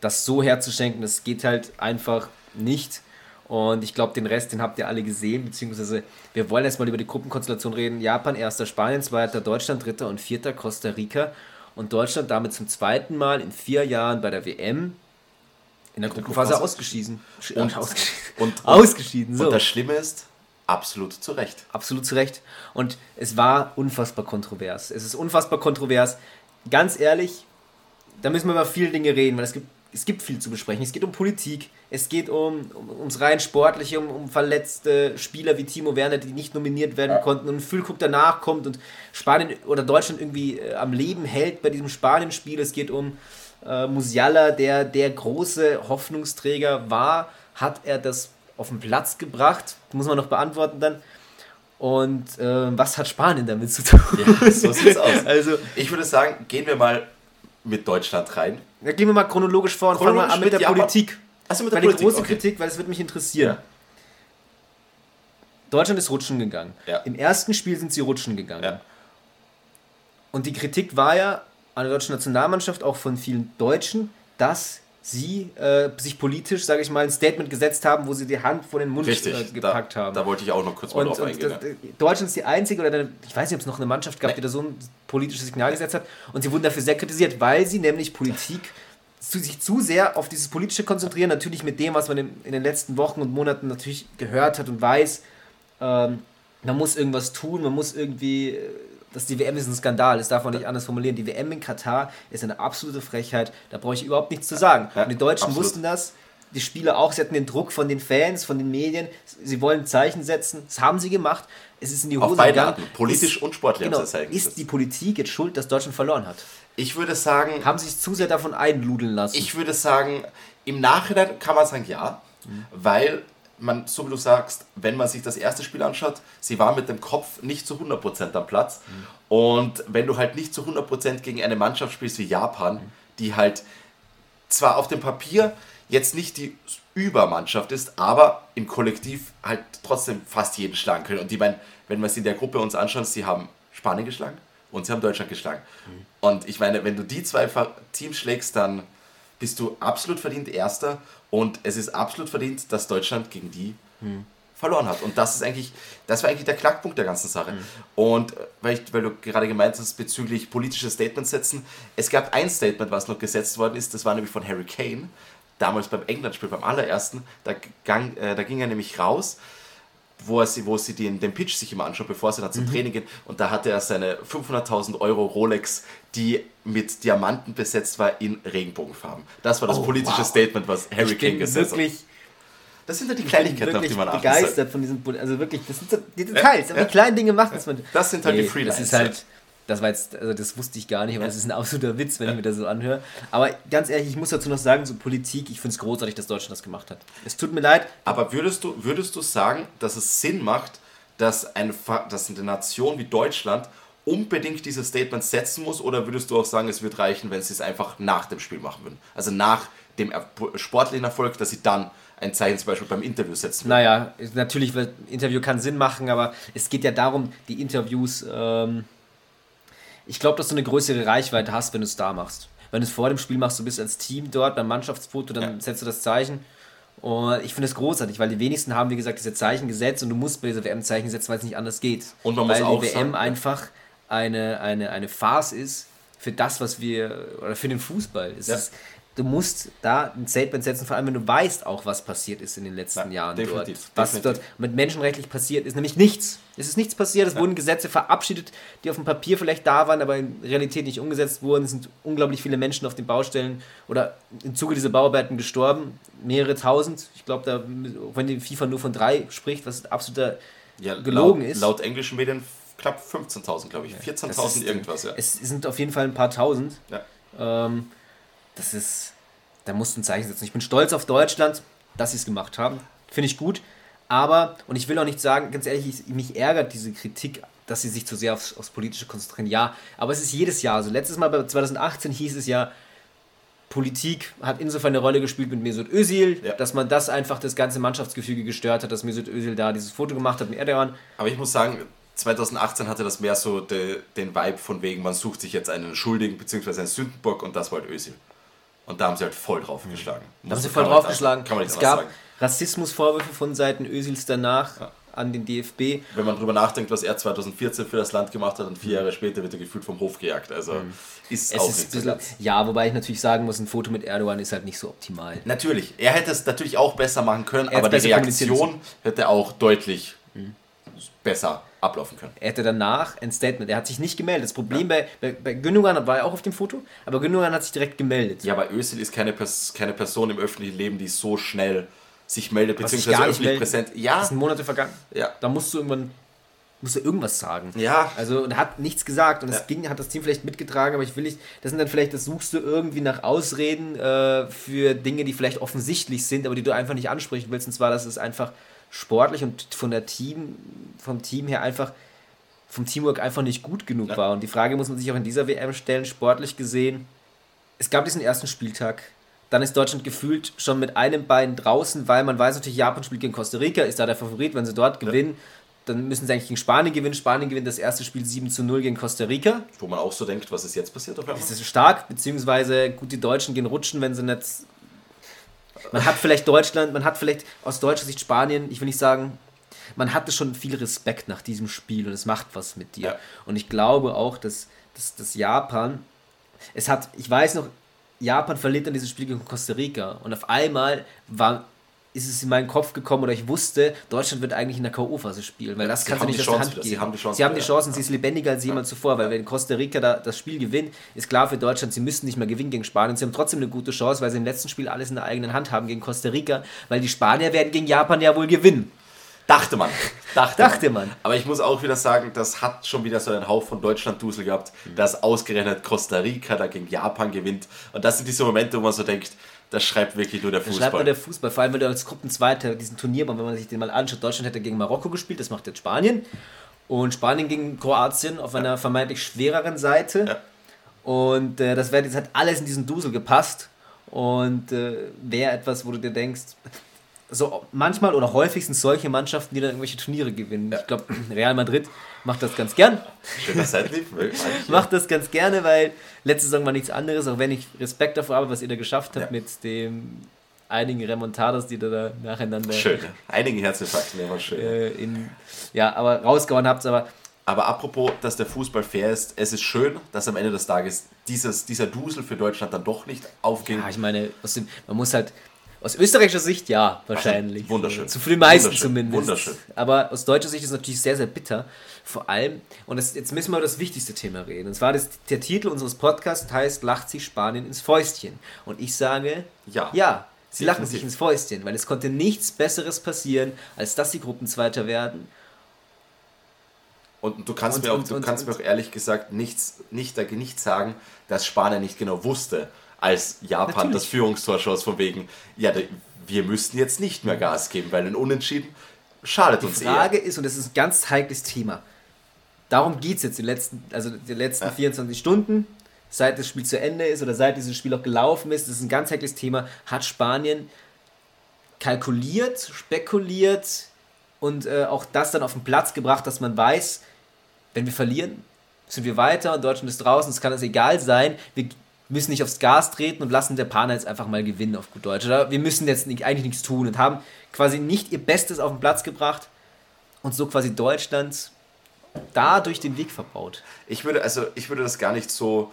das so herzuschenken, das geht halt einfach nicht. Und ich glaube, den Rest, den habt ihr alle gesehen, beziehungsweise wir wollen erstmal über die Gruppenkonstellation reden. Japan erster, Spanien zweiter, Deutschland dritter und vierter, Costa Rica. Und Deutschland damit zum zweiten Mal in vier Jahren bei der WM in der Gruppenphase ausgeschieden. Und- ausgeschieden. und- ausgeschieden, so. Und das Schlimme ist, absolut zu Recht. Absolut zu Recht. Und es war unfassbar kontrovers. Es ist unfassbar kontrovers. Ganz ehrlich, da müssen wir über viele Dinge reden, weil es gibt, es gibt viel zu besprechen. Es geht um Politik, es geht um, um ums rein Sportliche, um, um verletzte Spieler wie Timo Werner, die nicht nominiert werden konnten und Füllkuck danach kommt und Spanien oder Deutschland irgendwie äh, am Leben hält bei diesem Spanien-Spiel. Es geht um äh, Musiala, der der große Hoffnungsträger war. Hat er das auf den Platz gebracht? Muss man noch beantworten dann. Und äh, was hat Spanien damit zu tun? Ja, so sieht's aus. Also, Ich würde sagen, gehen wir mal mit Deutschland rein. Da gehen wir mal chronologisch vor und fangen mal Chronologisch an mit der mit Japan. Politik. Achso, mit der Weil Politik. große okay. Kritik, weil es wird mich interessieren. Ja. Deutschland ist rutschen gegangen. Ja. Im ersten Spiel sind sie rutschen gegangen. Ja. Und die Kritik war ja an der deutschen Nationalmannschaft, auch von vielen Deutschen, dass sie äh, sich politisch, sage ich mal, ein Statement gesetzt haben, wo sie die Hand vor den Mund Richtig, äh, gepackt da, haben. da wollte ich auch noch kurz mal Und, drauf und eingehen. das, ja. Deutschland ist die einzige, oder eine, ich weiß nicht, ob es noch eine Mannschaft gab, die da so ein politisches Signal gesetzt hat. Und sie wurden dafür sehr kritisiert, weil sie nämlich Politik zu, sich zu sehr auf dieses Politische konzentrieren. Natürlich mit dem, was man in, in den letzten Wochen und Monaten natürlich gehört hat und weiß. Ähm, man muss irgendwas tun, man muss irgendwie. Äh, Das die WM ist ein Skandal, das darf man nicht anders formulieren. Die WM in Katar ist eine absolute Frechheit, da brauche ich überhaupt nichts zu sagen. Ja, und die Deutschen absolut. wussten das, die Spieler auch, sie hatten den Druck von den Fans, von den Medien, sie wollen ein Zeichen setzen, das haben sie gemacht, es ist in die Auf Hose beiden gegangen. Arten, politisch ist, und sportlich genau, Ist die Politik jetzt schuld, dass Deutschland verloren hat? Ich würde sagen, Haben sie sich zu sehr davon einludeln lassen? ich würde sagen, im Nachhinein kann man sagen ja, weil man, so wie du sagst, wenn man sich das erste Spiel anschaut, sie war mit dem Kopf nicht zu 100% am Platz. Und wenn du halt nicht zu 100% gegen eine Mannschaft spielst wie Japan, die halt zwar auf dem Papier jetzt nicht die Übermannschaft ist, aber im Kollektiv halt trotzdem fast jeden schlagen können. Und ich meine, wenn wir es in der Gruppe uns anschauen, sie haben Spanien geschlagen und sie haben Deutschland geschlagen. Und ich meine, wenn du die zwei Teams schlägst, dann bist du absolut verdient Erster und es ist absolut verdient, dass Deutschland gegen die verloren hat. Und das ist eigentlich, das war eigentlich der Knackpunkt der ganzen Sache. Und äh, weil, ich, weil du gerade gemeint hast, bezüglich politische Statements setzen, es gab ein Statement, was noch gesetzt worden ist, das war nämlich von Harry Kane, damals beim England-Spiel, beim allerersten, da, gang, äh, da ging er nämlich raus, wo, er sie, wo sie den, den Pitch sich immer anschaut, bevor sie dann zum Training gehen. Und da hatte er seine 500.000 Euro Rolex, die mit Diamanten besetzt war, in Regenbogenfarben. Das war das Oh, politische wow. Statement, was Harry ich bin gesetzt hat. Das sind ja die ich bin Kleinigkeiten, auf die man achten soll. begeistert von diesen, Poli- also wirklich, das sind so die Details, aber ja. die kleinen Dinge machen es. man- Das sind halt die Das Freelance, ist halt, das war jetzt, also das wusste ich gar nicht, aber das ist ein absoluter Witz, wenn ich mir das so anhöre. Aber ganz ehrlich, ich muss dazu noch sagen, so Politik, ich finde es großartig, dass Deutschland das gemacht hat. Es tut mir leid, Aber würdest du, würdest du sagen, dass es Sinn macht, dass eine, dass eine Nation wie Deutschland unbedingt diese Statements setzen muss? Oder würdest du auch sagen, es wird reichen, wenn sie es einfach nach dem Spiel machen würden? Also nach dem sportlichen Erfolg, dass sie dann ein Zeichen zum Beispiel beim Interview setzen würden? Naja, natürlich, Interview kann Sinn machen, aber es geht ja darum, die Interviews, ähm, ich glaube, dass du eine größere Reichweite hast, wenn du es da machst. Wenn du es vor dem Spiel machst, du bist als Team dort beim Mannschaftsfoto, dann Ja. setzt du das Zeichen. Und ich finde es großartig, weil die wenigsten haben, wie gesagt, diese Zeichen gesetzt und du musst bei dieser WM Zeichen setzen, weil es nicht anders geht. Und man weil muss auch die WM sagen, einfach eine, eine, eine Farce ist für das, was wir, oder für den Fußball. Es Ja. ist, du musst da ein Statement setzen, vor allem wenn du weißt auch, was passiert ist in den letzten Ja, Jahren definitiv, dort. Was definitiv. dort mit menschenrechtlich passiert ist, nämlich nichts. Es ist nichts passiert, es wurden Gesetze verabschiedet, die auf dem Papier vielleicht da waren, aber in Realität nicht umgesetzt wurden. Es sind unglaublich viele Menschen auf den Baustellen oder im Zuge dieser Bauarbeiten gestorben, mehrere tausend. Ich glaube, da, wenn die FIFA nur von drei spricht, was absoluter Ja, gelogen laut, ist. Laut englischen Medien knapp 15.000, glaube ich. Das 14.000 ist- irgendwas, ja. Es sind auf jeden Fall ein paar tausend. ja. Ähm, das ist, da musst du ein Zeichen setzen. Ich bin stolz auf Deutschland, dass sie es gemacht haben. Finde ich gut. Aber, und ich will auch nicht sagen, ganz ehrlich, ich, mich ärgert diese Kritik dass sie sich zu sehr aufs, aufs Politische konzentrieren. Ja, aber es ist jedes Jahr so. Letztes Mal bei 2018 hieß es ja, Politik hat insofern eine Rolle gespielt mit Mesut Özil, Ja. dass man das einfach das ganze Mannschaftsgefüge gestört hat, dass Mesut Özil da dieses Foto gemacht hat mit Erdogan. Aber ich muss sagen, 2018 hatte das mehr so de, den Vibe von wegen, man sucht sich jetzt einen Schuldigen bzw. einen Sündenbock und das halt Özil. Und da haben sie halt voll draufgeschlagen. Da haben sie voll draufgeschlagen. Kann man nicht Es gab sagen. Rassismusvorwürfe von Seiten Özils danach an den DFB. Wenn man drüber nachdenkt, was er 2014 für das Land gemacht hat und vier Jahre später wird er gefühlt vom Hof gejagt. Also ist Mhm. Es auch ist nicht ein so bisschen, ja, wobei ich natürlich sagen muss, ein Foto mit Erdogan ist halt nicht so optimal. Natürlich, er hätte es natürlich auch besser machen können, Er aber die Reaktion hätte auch deutlich besser ablaufen können. Er hätte danach ein Statement. Er hat sich nicht gemeldet. Das Problem bei, bei, bei Gündogan war er auch auf dem Foto, aber Gündogan hat sich direkt gemeldet. Ja, aber Özil ist keine, Pers keine Person im öffentlichen Leben, die so schnell sich meldet, beziehungsweise öffentlich meldet. präsent. Das Ja, sind Monate vergangen. Ja. Da musst du irgendwann musst du irgendwas sagen. Ja. Also und er hat nichts gesagt und Ja. es ging, hat das Team vielleicht mitgetragen, aber ich will nicht. Das sind dann vielleicht, das suchst du irgendwie nach Ausreden äh, für Dinge, die vielleicht offensichtlich sind, aber die du einfach nicht ansprechen willst. Und zwar, dass es einfach sportlich und von der Team, vom Team her einfach vom Teamwork einfach nicht gut genug Ja. war. Und die Frage muss man sich auch in dieser WM stellen, sportlich gesehen. Es gab diesen ersten Spieltag. Dann ist Deutschland gefühlt schon mit einem Bein draußen, weil man weiß natürlich, Japan spielt gegen Costa Rica, ist da der Favorit. Wenn sie dort gewinnen, dann müssen sie eigentlich gegen Spanien gewinnen. Spanien gewinnt das erste Spiel 7 zu 0 gegen Costa Rica. wo man auch so denkt, was ist jetzt passiert auf einmal? Das ist stark, beziehungsweise gut, die Deutschen gehen rutschen, wenn sie nicht. Man hat vielleicht Deutschland, man hat vielleicht aus deutscher Sicht Spanien, ich will nicht sagen, man hatte schon viel Respekt nach diesem Spiel und es macht was mit dir. Ja. Und ich glaube auch, dass, dass, dass Japan, es hat, ich weiß noch, Japan verliert dann dieses Spiel gegen Costa Rica und auf einmal war, ist es in meinen Kopf gekommen oder ich wusste, Deutschland wird eigentlich in der K.O.-Phase spielen, weil das Sie kannst du nicht aus der Hand geben. sie haben die Chance sie haben die Chancen, ja. sie ist lebendiger als jemals zuvor, weil wenn Costa Rica da das Spiel gewinnt, ist klar für Deutschland, sie müssen nicht mehr gewinnen gegen Spanien. Sie haben trotzdem eine gute Chance, weil sie im letzten Spiel alles in der eigenen Hand haben gegen Costa Rica, weil die Spanier werden gegen Japan ja wohl gewinnen. Dachte man. Dachte, Dachte man. Aber ich muss auch wieder sagen, das hat schon wieder so einen Hauch von Deutschland-Dusel gehabt, Mhm. dass ausgerechnet Costa Rica da gegen Japan gewinnt. Und das sind diese Momente, wo man so denkt, das schreibt wirklich nur der Da schreibt Fußball. man der Fußball, vor allem wenn du als Gruppenzweiter diesen Turnierbaum, wenn man sich den mal anschaut, Deutschland hätte gegen Marokko gespielt, das macht jetzt Spanien. Und Spanien gegen Kroatien auf einer vermeintlich schwereren Seite. Ja. Und äh, das wäre jetzt halt alles in diesen Dusel gepasst. Und äh, wäre etwas, wo du dir denkst, so manchmal oder häufig sind solche Mannschaften, die dann irgendwelche Turniere gewinnen. Ich glaube, Real Madrid macht das ganz gern. Schöner. Macht das ganz gerne, weil letzte Saison war nichts anderes, auch wenn ich Respekt davor habe, was ihr da geschafft habt Ja. mit dem einigen Remontadas, die ihr da nacheinander Schön. Einige Herzinfarkte, immer schön. äh, in, ja, aber rausgehauen habt, aber Aber apropos, dass der Fußball fair ist, es ist schön, dass am Ende des Tages dieses, dieser Dusel für Deutschland dann doch nicht aufging. ja, ich meine, man muss halt aus österreichischer Sicht ja, wahrscheinlich. wunderschön. Zu für die meisten Wunderschön. zumindest. Wunderschön. Aber aus deutscher Sicht ist es natürlich sehr, sehr bitter. Vor allem, und das, jetzt müssen wir über das wichtigste Thema reden. Und zwar das, der Titel unseres Podcasts heißt Lacht sich Spanien ins Fäustchen. Und ich sage, Ja. ja sie lachen sich ins Fäustchen, weil es konnte nichts Besseres passieren, als dass die Gruppenzweiter werden. Und du kannst Und- mir auch, und- du und- kannst mir auch ehrlich gesagt nichts, nicht, nicht sagen, dass Spanien nicht genau wusste, als Japan Natürlich. das Führungstor schoss, von wegen, ja, wir müssten jetzt nicht mehr Gas geben, weil ein Unentschieden schadet uns Die eher. Frage ist, und das ist ein ganz heikles Thema, darum geht es jetzt die letzten, also die letzten Ja. 24 Stunden, seit das Spiel zu Ende ist oder seit dieses Spiel auch gelaufen ist, das ist ein ganz heikles Thema, hat Spanien kalkuliert, spekuliert und äh, auch das dann auf den Platz gebracht, dass man weiß, wenn wir verlieren, sind wir weiter und Deutschland ist draußen, es kann uns egal sein, wir müssen nicht aufs Gas treten und lassen der Pana jetzt einfach mal gewinnen auf gut Deutsch. Oder wir müssen jetzt nicht, eigentlich nichts tun und haben quasi nicht ihr Bestes auf den Platz gebracht und so quasi Deutschland dadurch den Weg verbaut. Ich würde, also ich würde das gar nicht so,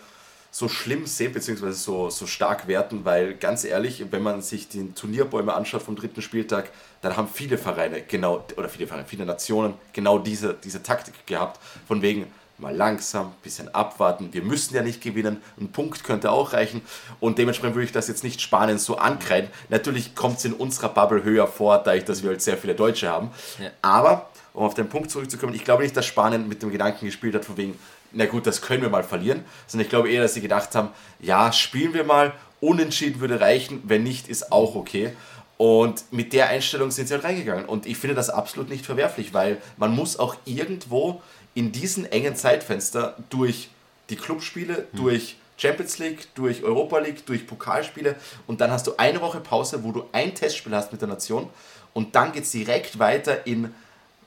so schlimm sehen, beziehungsweise so, so stark werten, weil ganz ehrlich, wenn man sich die Turnierbäume anschaut vom dritten Spieltag, dann haben viele Vereine genau, oder viele Vereine, viele Nationen genau diese, diese Taktik gehabt, von wegen mal langsam, bisschen abwarten, wir müssen ja nicht gewinnen, ein Punkt könnte auch reichen und dementsprechend würde ich das jetzt nicht Spanien so ankreiden. Natürlich kommt es in unserer Bubble höher vor, da ich, dass wir halt sehr viele Deutsche haben, Ja. aber um auf den Punkt zurückzukommen, ich glaube nicht, dass Spanien mit dem Gedanken gespielt hat, von wegen, na gut, das können wir mal verlieren, sondern ich glaube eher, dass sie gedacht haben, ja, spielen wir mal, unentschieden würde reichen, wenn nicht, ist auch okay. Und mit der Einstellung sind sie halt reingegangen. Und ich finde das absolut nicht verwerflich, weil man muss auch irgendwo in diesen engen Zeitfenster durch die Clubspiele, Mhm. durch Champions League, durch Europa League, durch Pokalspiele und dann hast du eine Woche Pause, wo du ein Testspiel hast mit der Nation und dann geht es direkt weiter in,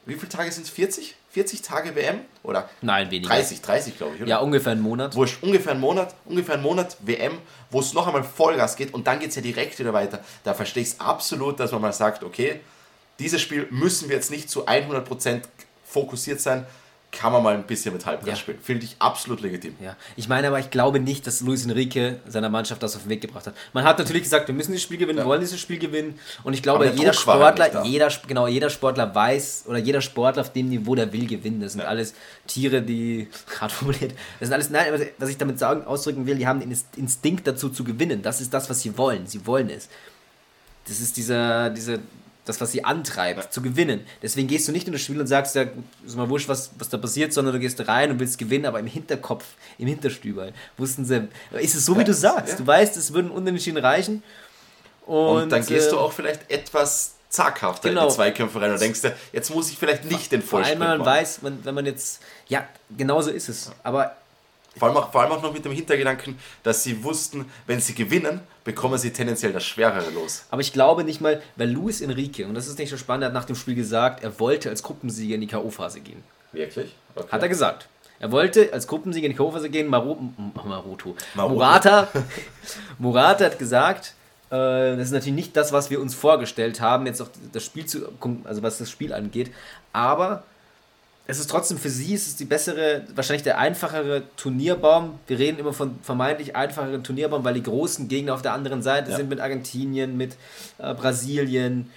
wie viele Tage sind es? 40? 40 Tage WM? Oder Nein, weniger. 30, 30 glaube ich, oder? Ja, ungefähr einen Monat. Wurscht, ungefähr einen Monat, ungefähr einen Monat WM, wo es noch einmal Vollgas geht und dann geht es ja direkt wieder weiter. Da verstehe ich es absolut, dass man mal sagt, okay, dieses Spiel müssen wir jetzt nicht zu 100% fokussiert sein, kann man mal ein bisschen mit Halbgas Ja. spielen. Finde ich absolut legitim. Ja, ich meine aber, ich glaube nicht, dass Luis Enrique seiner Mannschaft das auf den Weg gebracht hat. Man hat natürlich gesagt, wir müssen dieses Spiel gewinnen, wir wollen dieses Spiel gewinnen. Und ich glaube, jeder Druck halt Sportler, jeder, genau, jeder Sportler weiß, oder jeder Sportler auf dem Niveau, der will gewinnen. Das sind alles Tiere, die, hart formuliert, das sind alles, nein, was ich damit sagen, ausdrücken will, die haben den Inst- Instinkt dazu zu gewinnen. Das ist das, was sie wollen. Sie wollen es. Das ist dieser, diese, das, was sie antreibt, zu gewinnen. Deswegen gehst du nicht in das Spiel und sagst, ja, ist mal wurscht, was, was da passiert, sondern du gehst rein und willst gewinnen, aber im Hinterkopf, im Hinterstübel wussten sie, ist es so, wie Ja, du sagst. ja. Du weißt, es würden Unentschieden reichen. Und, Und, dann gehst äh, du auch vielleicht etwas zaghafter Genau. in die Zweikämpfe rein und denkst dir, jetzt muss ich vielleicht nicht den Vollsprint machen. weiß, man, wenn man jetzt, ja, genau so ist es. Aber Vor allem, auch, vor allem auch noch mit dem Hintergedanken, dass sie wussten, wenn sie gewinnen, bekommen sie tendenziell das Schwerere los. Aber ich glaube nicht mal, weil Luis Enrique, und das ist nicht so spannend, hat nach dem Spiel gesagt, er wollte als Gruppensieger in die K.O.-Phase gehen. Wirklich? Okay. Hat er gesagt. Er wollte als Gruppensieger in die K.O.-Phase gehen. Maru Maruto. Maruto. Murata. Murata hat gesagt, äh, das ist natürlich nicht das, was wir uns vorgestellt haben, jetzt auch das Spiel zu, also was das Spiel angeht. Aber es ist trotzdem für sie, es ist die bessere, wahrscheinlich der einfachere Turnierbaum. Wir reden immer von vermeintlich einfacheren Turnierbaum, weil die großen Gegner auf der anderen Seite Ja. sind mit Argentinien, mit äh, Brasilien.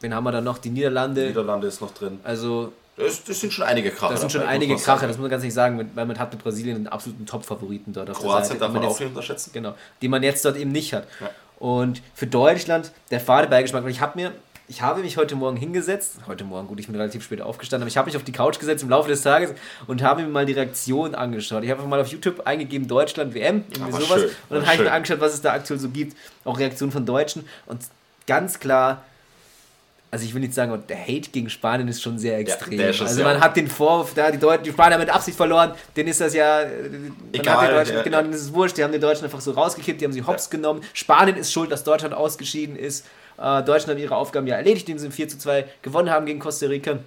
Wen haben wir da noch? Die Niederlande. Niederlande ist noch drin. Also Das, das sind schon einige Kracher. das sind schon einige man Kracher, sagen. das muss man ganz nicht sagen, weil man hat mit Brasilien einen absoluten Top-Favoriten dort auf der Kroatien Seite. darf die man jetzt, auch nicht unterschätzen. Genau, die man jetzt dort eben nicht hat. Ja. Und für Deutschland der fade Beigeschmack, weil ich habe mir, ich habe mich heute Morgen hingesetzt, heute Morgen, gut, ich bin relativ spät aufgestanden, aber ich habe mich auf die Couch gesetzt im Laufe des Tages und habe mir mal die Reaktion angeschaut. Ich habe einfach mal auf YouTube eingegeben, Deutschland, WM, irgendwie Aber sowas. schön, und dann habe ich mir angeschaut, was es da aktuell so gibt, auch Reaktionen von Deutschen. Und ganz klar, also ich will nicht sagen, aber der Hate gegen Spanien ist schon sehr extrem. ist schon also sehr- man hat den Vorwurf, da die, die Spanier haben mit Absicht verloren, denen ist das ja, äh, Egal, Deutschen, ja, genau, ja. denen ist es wurscht, die haben die Deutschen einfach so rausgekippt, die haben sie hops genommen. Spanien ist schuld, dass Deutschland ausgeschieden ist. Äh, Deutschland hat ihre Aufgaben ja erledigt, indem sie 4 zu 2 gewonnen haben gegen Costa Rica.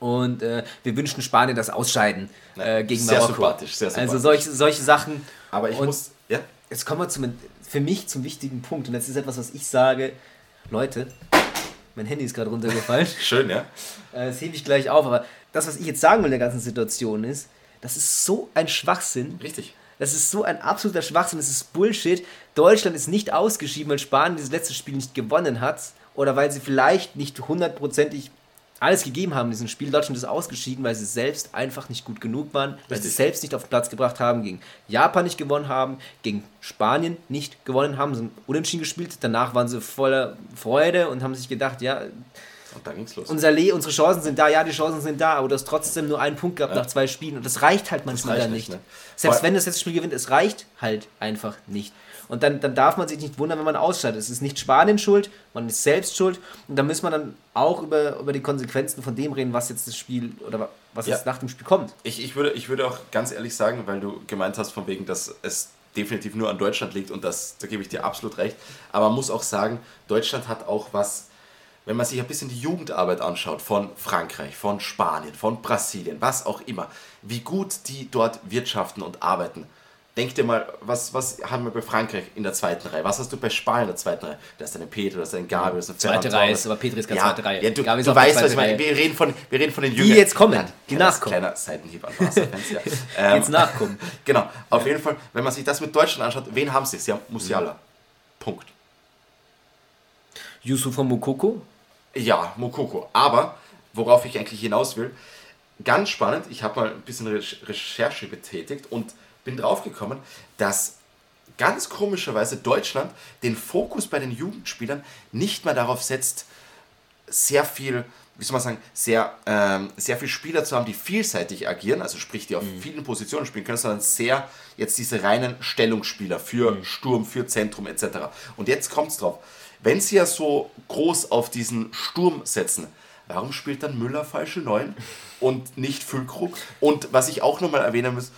Und äh, wir wünschen Spanien das Ausscheiden äh, gegen sehr Marokko. sympathisch, sehr sympathisch. Also solche, solche Sachen. Aber ich Und muss. Ja? Jetzt kommen wir zum, für mich zum wichtigen Punkt. Und das ist etwas, was ich sage. Leute, mein Handy ist gerade runtergefallen. Schön, ja? Äh, Das hebe ich gleich auf, aber das, was ich jetzt sagen will in der ganzen Situation ist, das ist so ein Schwachsinn. Richtig. Das ist so ein absoluter Schwachsinn, das ist Bullshit. Deutschland ist nicht ausgeschieden, weil Spanien dieses letzte Spiel nicht gewonnen hat oder weil sie vielleicht nicht hundertprozentig alles gegeben haben in diesem Spiel. Deutschland ist ausgeschieden, weil sie selbst einfach nicht gut genug waren, weil sie Richtig. es selbst nicht auf den Platz gebracht haben, gegen Japan nicht gewonnen haben, gegen Spanien nicht gewonnen haben, sind unentschieden gespielt. Danach waren sie voller Freude und haben sich gedacht, ja, Und dann ging's los. unser Le unsere Chancen sind da, ja, die Chancen sind da, aber du hast trotzdem nur einen Punkt gehabt Ja. nach zwei Spielen und das reicht halt manchmal reicht dann nicht, nicht. ne? Selbst Vor- wenn das letzte Spiel gewinnt, es reicht halt einfach nicht. Und dann, dann darf man sich nicht wundern, wenn man ausscheidet. Es ist nicht Spanien schuld, man ist selbst schuld und da muss man dann auch über, über die Konsequenzen von dem reden, was jetzt das Spiel oder was Ja. jetzt nach dem Spiel kommt. Ich, ich, würde, ich würde auch ganz ehrlich sagen, weil du gemeint hast, von wegen, dass es definitiv nur an Deutschland liegt und das, da gebe ich dir absolut recht. Aber man muss auch sagen, Deutschland hat auch was, wenn man sich ein bisschen die Jugendarbeit anschaut von Frankreich, von Spanien, von Brasilien, was auch immer, wie gut die dort wirtschaften und arbeiten. Denk dir mal, was, was haben wir bei Frankreich in der zweiten Reihe? Was hast du bei Spanien in der zweiten Reihe? Da ist ein Pedro, da ist ein Gabi, da ist ein Zweite Ferran Reihe ist, aber Pedri ist keine ja, zweite Reihe. Ja, du, ist du weißt, was ich meine. Wir reden von, wir reden von den Die Jüngeren. jetzt kommen, die Kleiner- nachkommen. Kleiner Seitenhieb an Barca-Fans, ja. Ähm, Jetzt nachkommen. Genau, auf jeden Fall, wenn man sich das mit Deutschland anschaut, wen haben sie? Sie haben Musiala. Punkt. Yusuf von Mukoko, Ja, Mokoko. Aber, worauf ich eigentlich hinaus will, ganz spannend, ich habe mal ein bisschen Re Recherche betätigt und bin draufgekommen, dass ganz komischerweise Deutschland den Fokus bei den Jugendspielern nicht mehr darauf setzt, sehr viel, wie soll man sagen, sehr, ähm, sehr viel Spieler zu haben, die vielseitig agieren, also sprich, die auf vielen Positionen spielen können, sondern sehr jetzt diese reinen Stellungsspieler für Sturm, für Zentrum etc. Und jetzt kommt es drauf. Wenn sie ja so groß auf diesen Sturm setzen, warum spielt dann Müller falsche Neun und nicht Füllkrug? Und was ich auch nochmal erwähnen muss,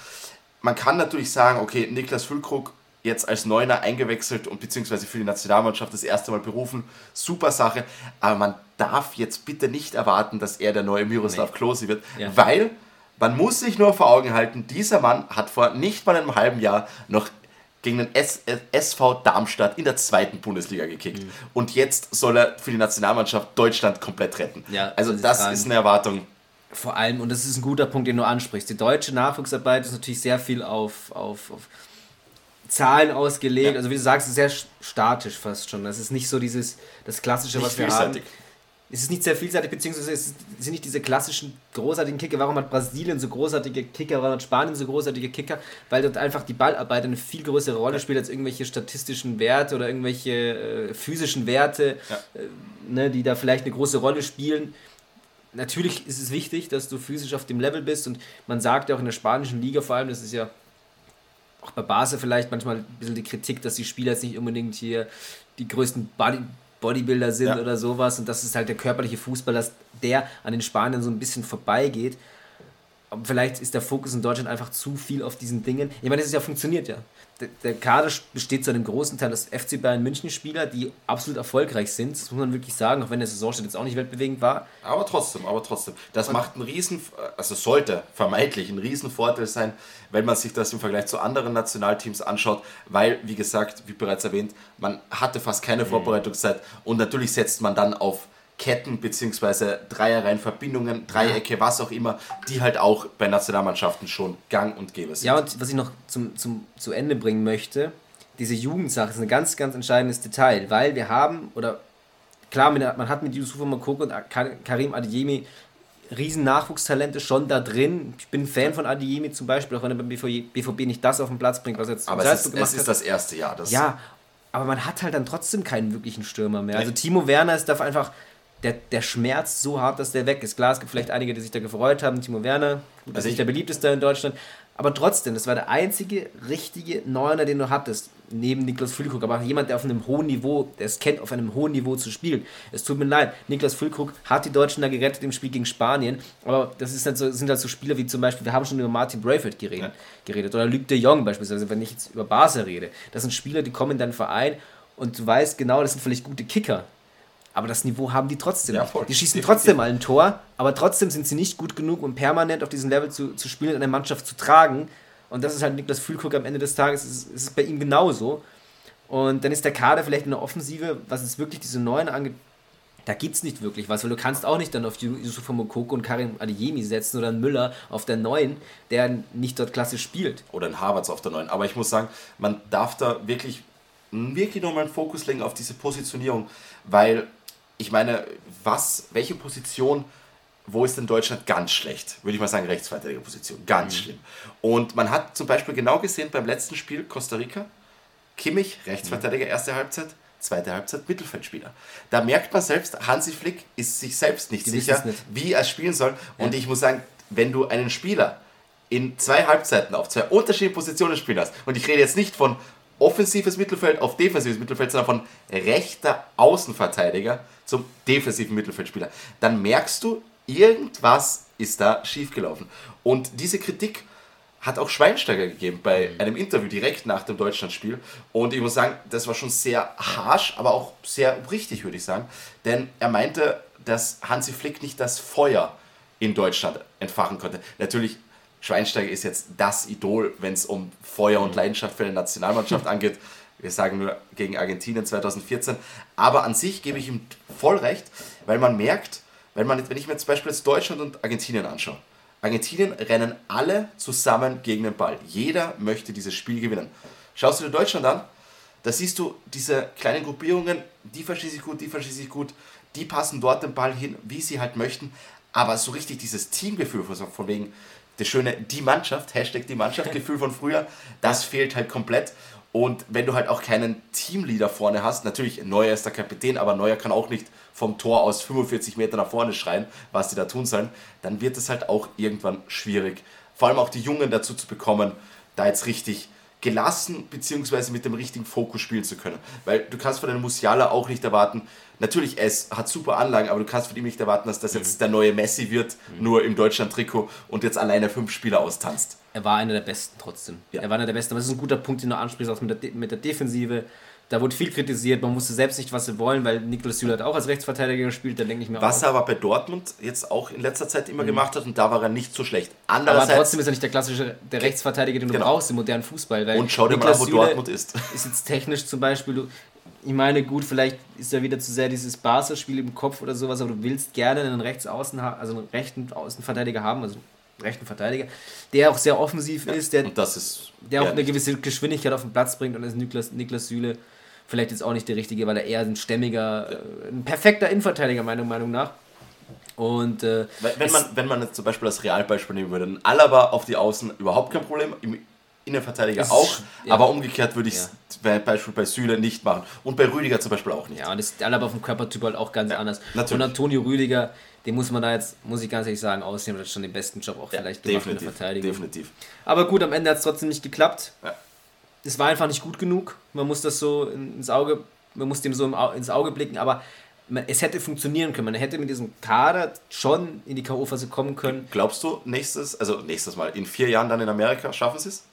man kann natürlich sagen, okay, Niklas Füllkrug jetzt als Neuner eingewechselt und beziehungsweise für die Nationalmannschaft das erste Mal berufen. Super Sache. Aber man darf jetzt bitte nicht erwarten, dass er der neue Miroslav nee. Klose wird, ja. weil man muss sich nur vor Augen halten, dieser Mann hat vor nicht mal einem halben Jahr noch gegen den SV Darmstadt in der zweiten Bundesliga gekickt. Mhm. Und jetzt soll er für die Nationalmannschaft Deutschland komplett retten. Ja, also das ist eine Erwartung. Vor allem, und das ist ein guter Punkt, den du ansprichst, die deutsche Nachwuchsarbeit ist natürlich sehr viel auf, auf, auf Zahlen ausgelegt. Ja. Also wie du sagst, sehr statisch fast schon. Das ist nicht so dieses, das Klassische, nicht was wir haben. Es ist nicht sehr vielseitig, beziehungsweise es sind nicht diese klassischen großartigen Kicker. Warum hat Brasilien so großartige Kicker? Warum hat Spanien so großartige Kicker? Weil dort einfach die Ballarbeit eine viel größere Rolle spielt als irgendwelche statistischen Werte oder irgendwelche äh, physischen Werte, ja. äh, ne, die da vielleicht eine große Rolle spielen. Natürlich ist es wichtig, dass du physisch auf dem Level bist und man sagt ja auch in der spanischen Liga vor allem, das ist ja auch bei Basel vielleicht manchmal ein bisschen die Kritik, dass die Spieler jetzt nicht unbedingt hier die größten Body Bodybuilder sind ja. oder sowas und das ist halt der körperliche Fußball, dass der an den Spaniern so ein bisschen vorbeigeht. Aber vielleicht ist der Fokus in Deutschland einfach zu viel auf diesen Dingen. Ich meine, das ist ja funktioniert ja der, der Kader besteht zu einem großen Teil aus FC Bayern München Spieler, die absolut erfolgreich sind. Das muss man wirklich sagen, auch wenn der Saisonstart jetzt auch nicht weltbewegend war. Aber trotzdem, aber trotzdem. Das Und macht einen riesen, also sollte vermeintlich ein riesen Vorteil sein, wenn man sich das im Vergleich zu anderen Nationalteams anschaut, weil, wie gesagt, wie bereits erwähnt, man hatte fast keine mhm. Vorbereitungszeit und natürlich setzt man dann auf Ketten bzw. Dreierreihenverbindungen, Dreiecke, was auch immer, die halt auch bei Nationalmannschaften schon gang und gäbe sind. Ja, und was ich noch zum, zum, zu Ende bringen möchte, diese Jugendsache ist ein ganz, ganz entscheidendes Detail, weil wir haben, oder klar, man hat mit Yusufa Mokoko und Karim Adeyemi riesen Nachwuchstalente schon da drin. Ich bin Fan von Adeyemi zum Beispiel, auch wenn er beim BVB, nicht das auf den Platz bringt, was er jetzt Aber es ist, es ist das erste Jahr. Das ja, aber man hat halt dann trotzdem keinen wirklichen Stürmer mehr. Also Timo Werner ist dafür einfach der, der schmerzt so hart, dass der weg ist. Klar, es gibt vielleicht einige, die sich da gefreut haben. Timo Werner, gut, also ist nicht der beliebteste in Deutschland. Aber trotzdem, das war der einzige richtige Neuner, den du hattest, neben Niklas Füllkrug. Aber jemand, der auf einem hohen Niveau, der es kennt, auf einem hohen Niveau zu spielen. Es tut mir leid, Niklas Füllkrug hat die Deutschen da gerettet im Spiel gegen Spanien. Aber das ist halt so, sind halt so Spieler wie zum Beispiel, wir haben schon über Martin Braithwaite geredet, ja. geredet oder Luc de Jong beispielsweise, wenn ich jetzt über Barca rede. Das sind Spieler, die kommen in deinen Verein und du weißt genau, das sind vielleicht gute Kicker. Aber das Niveau haben die trotzdem. Ja, die schießen trotzdem mal ein Tor, aber trotzdem sind sie nicht gut genug, um permanent auf diesem Level zu, zu spielen und eine Mannschaft zu tragen. Und das ist halt Niklas Füllkrug am Ende des Tages, ist, ist bei ihm genauso. Und dann ist der Kader vielleicht in der Offensive, was es wirklich diese Neuen angeht, da gibt es nicht wirklich was, weil du kannst auch nicht dann auf Yusufa Mokoko und Karim Adeyemi setzen oder einen Müller auf der Neuen, der nicht dort klasse spielt. Oder einen Havertz auf der Neuen. Aber ich muss sagen, man darf da wirklich, wirklich nochmal einen Fokus legen auf diese Positionierung, weil ich meine, was, welche Position, wo ist denn Deutschland ganz schlecht? Würde ich mal sagen, Rechtsverteidigerposition. Ganz mhm. schlimm. Und man hat zum Beispiel genau gesehen beim letzten Spiel Costa Rica, Kimmich, Rechtsverteidiger, erste Halbzeit, zweite Halbzeit Mittelfeldspieler. Da merkt man selbst, Hansi Flick ist sich selbst nicht Die sicher, nicht. wie er spielen soll. Und ja. ich muss sagen, wenn du einen Spieler in zwei Halbzeiten auf zwei unterschiedlichen Positionen spielen hast, und ich rede jetzt nicht von offensives Mittelfeld auf defensives Mittelfeld, sondern von rechter Außenverteidiger zum defensiven Mittelfeldspieler, dann merkst du, irgendwas ist da schiefgelaufen. Und diese Kritik hat auch Schweinsteiger gegeben bei mhm. einem Interview direkt nach dem Deutschlandspiel. Und ich muss sagen, das war schon sehr harsh, aber auch sehr richtig, würde ich sagen. Denn er meinte, dass Hansi Flick nicht das Feuer in Deutschland entfachen konnte. Natürlich Schweinsteiger ist jetzt das Idol, wenn es um Feuer und Leidenschaft für eine Nationalmannschaft angeht. Wir sagen nur gegen Argentinien 2014. Aber an sich gebe ich ihm voll recht, weil man merkt, wenn, man, wenn ich mir zum Beispiel jetzt Deutschland und Argentinien anschaue, Argentinien rennen alle zusammen gegen den Ball. Jeder möchte dieses Spiel gewinnen. Schaust du dir Deutschland an, da siehst du diese kleinen Gruppierungen, die verstehen sich gut, die verstehen sich gut, die passen dort den Ball hin, wie sie halt möchten. Aber so richtig dieses Teamgefühl von wegen, das schöne die Mannschaft, Hashtag die Mannschaft, Gefühl von früher, das fehlt halt komplett. Und wenn du halt auch keinen Teamleader vorne hast, natürlich Neuer ist der Kapitän, aber Neuer kann auch nicht vom Tor aus 45 Meter nach vorne schreien, was die da tun sollen, dann wird es halt auch irgendwann schwierig. Vor allem auch die Jungen dazu zu bekommen, da jetzt richtig gelassen beziehungsweise mit dem richtigen Fokus spielen zu können. Weil du kannst von einem Musiala auch nicht erwarten, natürlich, es hat super Anlagen, aber du kannst von ihm nicht erwarten, dass das jetzt der neue Messi wird, nur im Deutschland-Trikot und jetzt alleine fünf Spieler austanzt. Er war einer der Besten trotzdem. Ja. Er war einer der Besten. Aber das ist ein guter Punkt, den du ansprichst, auch mit der, De- mit der Defensive. Da wurde viel kritisiert. Man wusste selbst nicht, was sie wollen, weil Niklas Süle hat auch als Rechtsverteidiger gespielt. Da denke ich mir Was er aber bei Dortmund jetzt auch in letzter Zeit immer gemacht hat und da war er nicht so schlecht. Aber Andererseits, trotzdem ist er nicht der klassische der Rechtsverteidiger, den du Genau. brauchst im modernen Fußball. Und schau dir mal Niklas an, wo Süle Dortmund ist. Ist jetzt technisch zum Beispiel, du, ich meine, gut, vielleicht ist ja wieder zu sehr dieses Barca-Spiel im Kopf oder sowas, aber du willst gerne einen Rechtsaußen, also einen rechten Außenverteidiger haben, also rechten Verteidiger, der auch sehr offensiv ist, der, das ist der auch ja, eine gewisse Geschwindigkeit auf den Platz bringt und ist Niklas, Niklas Süle vielleicht jetzt auch nicht der richtige, weil er eher ein stämmiger, äh, ein perfekter Innenverteidiger meiner Meinung nach. Und äh, Wenn man, wenn man jetzt zum Beispiel das Realbeispiel nehmen würde, dann Alaba auf die Außen überhaupt kein Problem, im Innenverteidiger auch, ja. aber umgekehrt würde ich es Ja. bei Beispiel bei Süle nicht machen und bei Rüdiger zum Beispiel auch nicht. Ja, und das ist Alaba vom Körpertyp halt auch ganz anders. natürlich. Und Antonio Rüdiger, den muss man da jetzt, muss ich ganz ehrlich sagen, aussehen, hat schon den besten Job auch Ja, vielleicht gemacht in der Verteidigung. definitiv. Aber gut, am Ende hat es trotzdem nicht geklappt. Ja. Es war einfach nicht gut genug. Man muss das so ins Auge, man muss dem so ins Auge blicken, aber man, es hätte funktionieren können. Man hätte mit diesem Kader schon in die K.O.-Phase kommen können. Glaubst du, nächstes, also nächstes Mal, in vier Jahren dann in Amerika, schaffen sie es?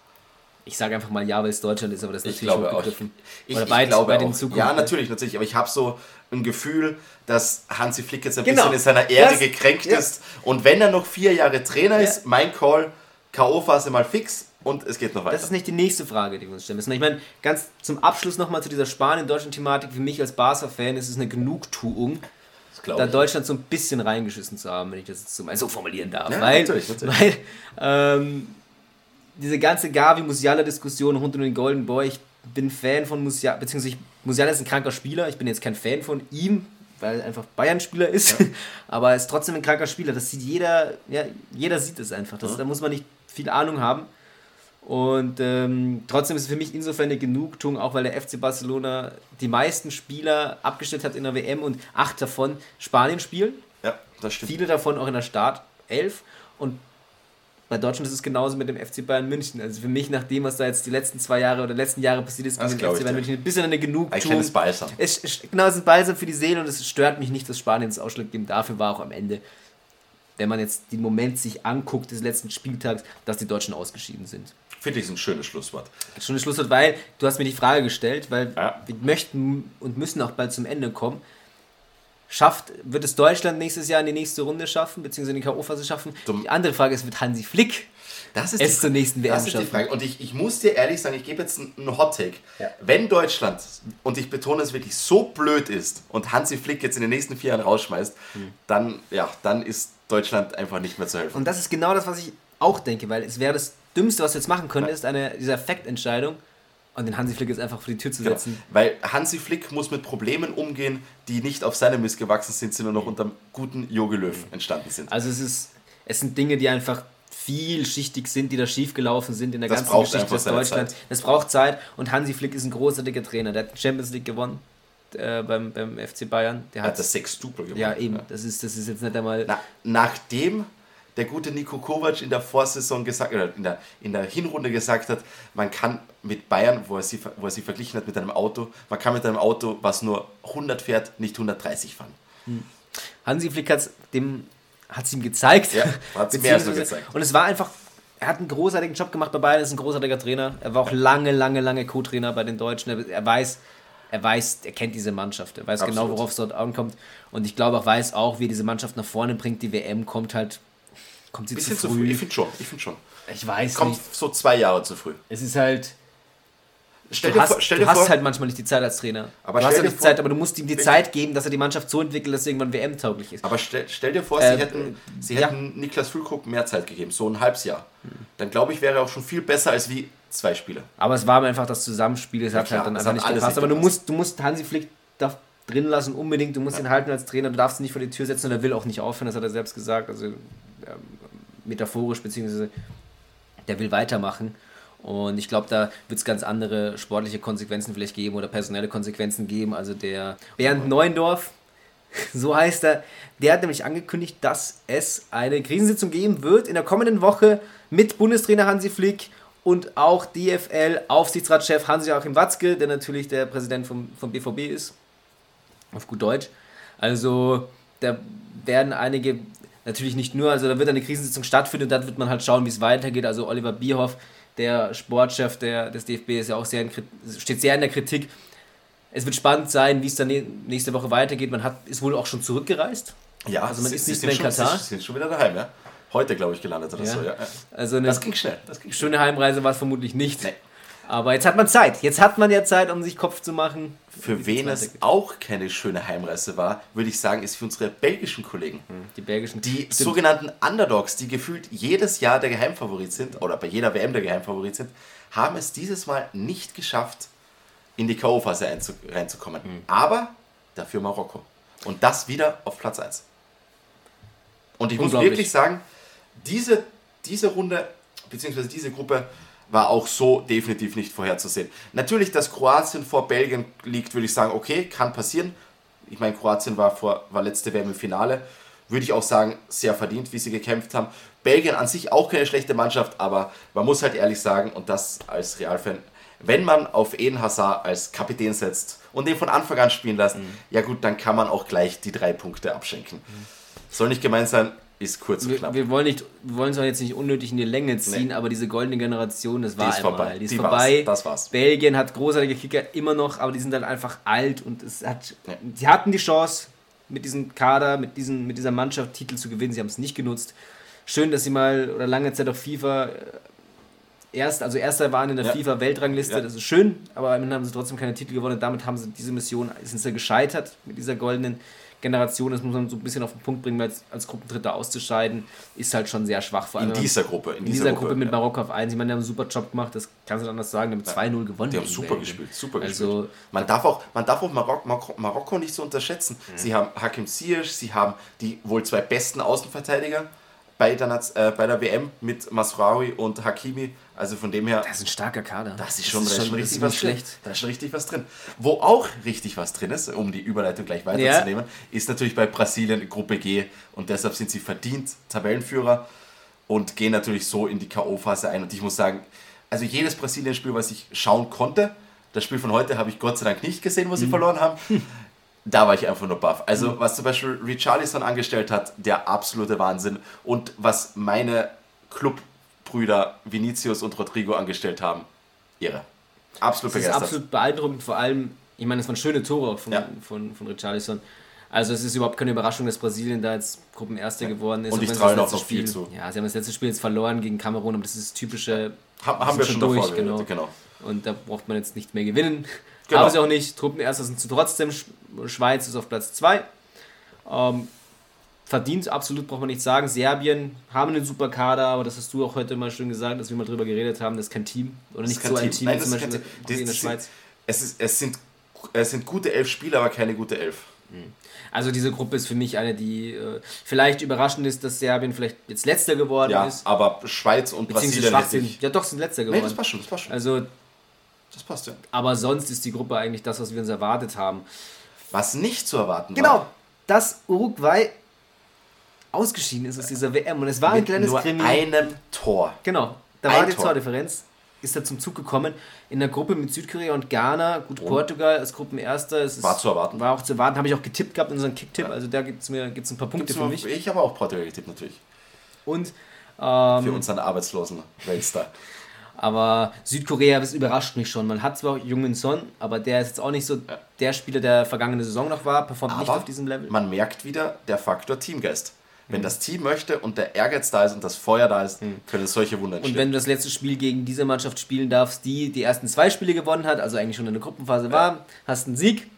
Ich sage einfach mal ja, weil es Deutschland ist, aber das ist Ich natürlich glaube auch. hochgegriffen. Ich, Oder ich weit, glaube weit in auch. Zukunft. Ja, natürlich, natürlich. Aber ich habe so ein Gefühl, dass Hansi Flick jetzt ein Genau. bisschen in seiner Ehre Das- gekränkt ja. ist. Und wenn er noch vier Jahre Trainer ist, mein Call, K.O.-Phase mal fix und es geht noch weiter. Das ist nicht die nächste Frage, die wir uns stellen müssen. Ich meine, ganz zum Abschluss nochmal zu dieser Spanien-Deutschland-Thematik. Für mich als Barca-Fan ist es eine Genugtuung, da ich. Deutschland so ein bisschen reingeschissen zu haben, wenn ich das jetzt so mal so formulieren darf. Ja, weil, natürlich, natürlich. weil ähm, diese ganze Gavi-Musiala-Diskussion rund um den Golden Boy, ich bin Fan von Musiala, beziehungsweise Musiala ist ein kranker Spieler, ich bin jetzt kein Fan von ihm, weil er einfach Bayern-Spieler ist, aber er ist trotzdem ein kranker Spieler. Das sieht jeder, ja, jeder sieht es einfach. Das, Da muss man nicht viel Ahnung haben. Und ähm, trotzdem ist es für mich insofern eine Genugtuung, auch weil der FC Barcelona die meisten Spieler abgestellt hat in der WM und acht davon Spanien spielen. Ja, das stimmt. Viele davon auch in der Startelf. Und bei Deutschland ist es genauso mit dem FC Bayern München. Also für mich, nach dem, was da jetzt die letzten zwei Jahre oder letzten Jahre passiert ist, gegen den FC Bayern. München ein bisschen eine Ein Genugtuung. kleines Balsam. Es, genau, es ist ein Balsam für die Seele und es stört mich nicht, dass Spanien das ausschlaggebend dafür war, auch am Ende, wenn man jetzt den Moment sich anguckt des letzten Spieltags, dass die Deutschen ausgeschieden sind. Finde ich ein schönes Schlusswort. Schon das Schlusswort, weil du hast mir die Frage gestellt, weil Ja. wir möchten und müssen auch bald zum Ende kommen. Schafft, wird es Deutschland nächstes Jahr in die nächste Runde schaffen, beziehungsweise in die K.O.-Phase schaffen? Dumm. Die andere Frage ist, wird Hansi Flick Das ist es zur nächsten WM das ist die schaffen? Frage. Und ich, ich muss dir ehrlich sagen, ich gebe jetzt einen Hot Take. Ja. Wenn Deutschland, und ich betone es wirklich, so blöd ist und Hansi Flick jetzt in den nächsten vier Jahren rausschmeißt, dann, ja, dann ist Deutschland einfach nicht mehr zu helfen. Und das ist genau das, was ich auch denke, weil es wäre das Dümmste, was wir jetzt machen können, ist eine dieser Effektentscheidung und den Hansi Flick jetzt einfach vor die Tür zu Genau. setzen. Weil Hansi Flick muss mit Problemen umgehen, die nicht auf seinem Mist gewachsen sind, sondern noch unter guten Jogi Löw entstanden sind. Also es ist, es sind Dinge, die einfach vielschichtig sind, die da schiefgelaufen sind in der Das ganzen Geschichte des seine Deutschlands. Das braucht Zeit und Hansi Flick ist ein großartiger Trainer. Der hat die Champions League gewonnen äh, beim, beim FC Bayern. Der Er hat hat das Sextupel gemacht. ja eben. Das ist, das ist jetzt nicht einmal. Na, nachdem der gute Nico Kovac in der Vorsaison gesagt oder in der, in der Hinrunde gesagt hat, man kann mit Bayern, wo er, sie, wo er sie verglichen hat mit einem Auto, man kann mit einem Auto, was nur 100 fährt, nicht 130 fahren. Hansi Flick hat es ihm gezeigt. Ja, hat's mehr so gezeigt. Und es war einfach, er hat einen großartigen Job gemacht bei Bayern, ist ein großartiger Trainer. Er war auch lange, lange, lange Co-Trainer bei den Deutschen. Er, weiß, er weiß, er kennt diese Mannschaft. Er weiß genau, Absolut. worauf es dort ankommt. Und ich glaube, er weiß auch, wie er diese Mannschaft nach vorne bringt. Die WM kommt halt, kommt sie Bisschen zu zu früh. früh. Ich finde schon, ich finde schon. Ich weiß Kommt nicht. so zwei Jahre zu früh. Es ist halt, Stell du dir hast, vor, stell du dir hast vor halt manchmal nicht die Zeit als Trainer. Aber du hast ja dir nicht vor- Zeit, aber du musst ihm die Zeit geben, dass er die Mannschaft so entwickelt, dass er irgendwann WM-tauglich ist. aber stell, stell dir vor, Äh, sie hätten, sie ja. hätten Niklas Füllkrug mehr Zeit gegeben, so ein halbes Jahr. Dann glaube ich, wäre er auch schon viel besser als wie zwei Spiele. Aber es war einfach das Zusammenspiel, es hat klar, halt dann einfach nicht alles gepasst. Aber du musst, du musst Hansi Flick drin lassen, unbedingt. Du musst ihn halten als Trainer, du darfst ihn nicht vor die Tür setzen und er will auch nicht aufhören, das hat er selbst gesagt. Also ähm, metaphorisch, beziehungsweise der will weitermachen. Und ich glaube, da wird es ganz andere sportliche Konsequenzen vielleicht geben oder personelle Konsequenzen geben. Also der Bernd Neuendorf, so heißt er, der hat nämlich angekündigt, dass es eine Krisensitzung geben wird in der kommenden Woche mit Bundestrainer Hansi Flick und auch DFL-Aufsichtsratschef Hans-Joachim Watzke, der natürlich der Präsident vom, vom BVB ist. Auf gut Deutsch. Also da werden einige, natürlich nicht nur, also da wird eine Krisensitzung stattfinden und dann wird man halt schauen, wie es weitergeht. Also Oliver Bierhoff, der Sportchef der, des DFB, ist ja auch sehr in, steht sehr in der Kritik. Es wird spannend sein, wie es dann nächste Woche weitergeht. Man hat, ist wohl auch schon zurückgereist. Ja, also man ist nicht mehr in schon, Katar. Sie sind schon wieder daheim, ja. Heute, glaube ich, gelandet oder Ja. so, ja. Also eine Das ging schnell. Das ging schnell. schöne Heimreise war es vermutlich nicht. Nee. Aber jetzt hat man Zeit. Jetzt hat man ja Zeit, um sich Kopf zu machen. Für wen es auch keine schöne Heimreise war, würde ich sagen, ist für unsere belgischen Kollegen. Die belgischen. Die Stimmt. sogenannten Underdogs, die gefühlt jedes Jahr der Geheimfavorit sind, oder bei jeder WM der Geheimfavorit sind, haben es dieses Mal nicht geschafft, in die K.O.-Phase einzu- reinzukommen. Mhm. Aber dafür Marokko. Und das wieder auf Platz 1. Und ich muss wirklich sagen, diese, diese Runde, beziehungsweise diese Gruppe, war auch so definitiv nicht vorherzusehen. Natürlich, dass Kroatien vor Belgien liegt, würde ich sagen, okay, kann passieren. Ich meine, Kroatien war, vor, war letzte WM im Finale. Würde ich auch sagen, sehr verdient, wie sie gekämpft haben. Belgien an sich auch keine schlechte Mannschaft, aber man muss halt ehrlich sagen, und das als Realfan, wenn man auf Eden Hazard als Kapitän setzt und den von Anfang an spielen lässt, ja gut, dann kann man auch gleich die drei Punkte abschenken. Soll nicht gemeint sein, ist kurz und Wir, knapp. wir wollen nicht, wir wollen es auch jetzt nicht unnötig in die Länge ziehen, aber diese goldene Generation, das war ist einmal. vorbei. Die ist Die vorbei. war's. Das war's. Belgien hat großartige Kicker immer noch, aber die sind dann einfach alt und es hat, Ja. sie hatten die Chance mit diesem Kader, mit, diesen, mit dieser Mannschaft Titel zu gewinnen. Sie haben es nicht genutzt. Schön, dass sie mal oder lange Zeit auf FIFA äh, erst, also erster waren in der Ja. FIFA-Weltrangliste. Ja. Das ist schön, aber am Ende haben sie trotzdem keine Titel gewonnen. Damit haben sie diese Mission, sind sie gescheitert mit dieser goldenen Generation. Das muss man so ein bisschen auf den Punkt bringen, als, als Gruppendritter auszuscheiden, ist halt schon sehr schwach. Vor allem In dieser Gruppe. In, in dieser Gruppe mit ja. Marokko auf 1. Ich meine, die haben einen super Job gemacht, das kannst du nicht anders sagen. Die haben 2-0 gewonnen. Die haben super Belgien. gespielt, super Also, gespielt. Man darf auch, man darf auch Marok Marok Marokko nicht so unterschätzen. Sie haben Hakim Ziyech, sie haben die wohl zwei besten Außenverteidiger bei der, Naz- äh, bei der WM mit Masraoui und Hakimi. Also von dem her, Das ist ein starker Kader. das ist schon, da ist das schon ist richtig nicht was drin. schlecht. Da ist schon richtig was drin. Wo auch richtig was drin ist, um die Überleitung gleich weiterzunehmen, ist natürlich bei Brasilien Gruppe G und deshalb sind sie verdient Tabellenführer und gehen natürlich so in die K.O.-Phase ein. Und ich muss sagen, also jedes Brasilien-Spiel, was ich schauen konnte, das Spiel von heute habe ich Gott sei Dank nicht gesehen, wo sie verloren haben. Da war ich einfach nur baff. Also, was zum Beispiel Richarlison angestellt hat, der absolute Wahnsinn. Und was meine Clubbrüder Vinicius und Rodrigo angestellt haben, irre. Absolut Das ist begeistert. absolut beeindruckend, vor allem, ich meine, es waren schöne Tore von, Ja. von, von Richarlison. Also es ist überhaupt keine Überraschung, dass Brasilien da jetzt Gruppenerster geworden ist. Und ich traue noch viel Spiel, zu. Ja, sie haben das letzte Spiel jetzt verloren gegen Kamerun, aber das ist das typische. Haben, haben wir schon durch, geredet, genau. Und da braucht man jetzt nicht mehr gewinnen. Genau. Aber sie auch nicht. Truppenerster sind sie trotzdem. Sch- Schweiz ist auf Platz 2. Ähm, verdient, absolut braucht man nicht sagen. Serbien haben einen super Kader, aber das hast du auch heute mal schön gesagt, dass wir mal drüber geredet haben, das ist kein Team. Oder nicht so ein Team. Team Nein, wie zum Beispiel Team. wie in der Schweiz. Es, ist, es, sind, es sind gute elf Spieler, aber keine gute elf. Also diese Gruppe ist für mich eine, die äh, vielleicht überraschend ist, dass Serbien vielleicht jetzt letzter geworden Ja, ist. aber Schweiz und Brasilien schwach sind. Ja doch, sind letzter Nee, geworden. das passt schon, das passt schon. also, Das passt, ja. aber sonst ist die Gruppe eigentlich das, was wir uns erwartet haben. Was nicht zu erwarten Genau, war, dass Uruguay ausgeschieden ist aus dieser WM und es war ein mit kleines nur Krimi. einem Tor. Genau, da Ein war die Tor. Tordifferenz, ist er zum Zug gekommen. In der Gruppe mit Südkorea und Ghana, gut, Portugal als Gruppenerster. Es War zu erwarten. War auch zu erwarten, habe ich auch getippt gehabt in unserem Kicktipp, also da gibt es mir gibt's ein paar Punkte Gibt's für mich. Ich habe auch Portugal getippt, natürlich. Und Für ähm, unseren arbeitslosen Weltstar. Aber Südkorea, das überrascht mich schon. Man hat zwar Jungen Son, aber der ist jetzt auch nicht so der Spieler, der vergangene Saison noch war, performt nicht Aber auf diesem Level. man merkt wieder der Faktor Teamgeist. Wenn Mhm. das Team möchte und der Ehrgeiz da ist und das Feuer da ist, können solche Wunder Und entstehen. wenn du das letzte Spiel gegen diese Mannschaft spielen darfst, die die ersten zwei Spiele gewonnen hat, also eigentlich schon in der Gruppenphase war, hast einen Sieg.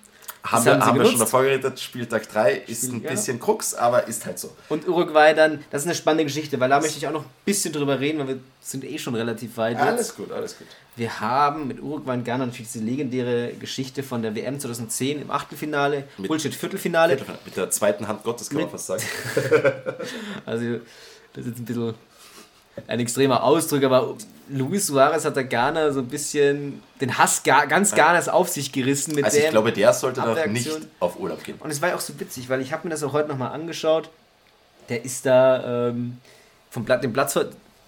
Haben wir, haben wir schon davor geredet, Spieltag 3 ist ein ja. bisschen Krux, aber ist halt so. Und Uruguay dann, das ist eine spannende Geschichte, weil da möchte ich auch noch ein bisschen drüber reden, weil wir sind eh schon relativ weit. jetzt. Alles gut, alles gut. Wir haben mit Uruguay und Ghana natürlich diese legendäre Geschichte von der WM 2010 im Achtelfinale, Mit- Bullshit Viertelfinale. Mit der zweiten Hand Gottes kann man Mit- fast sagen. Also, das ist jetzt ein bisschen ein extremer Ausdruck, aber Luis Suarez hat der Ghana so ein bisschen den Hass Ga- ganz Ghanas auf sich gerissen mit Also ich glaube, der sollte noch nicht auf Urlaub gehen. Und es war ja auch so witzig, weil ich habe mir das auch heute nochmal angeschaut. Der ist da ähm, vom Blatt, dem Platz,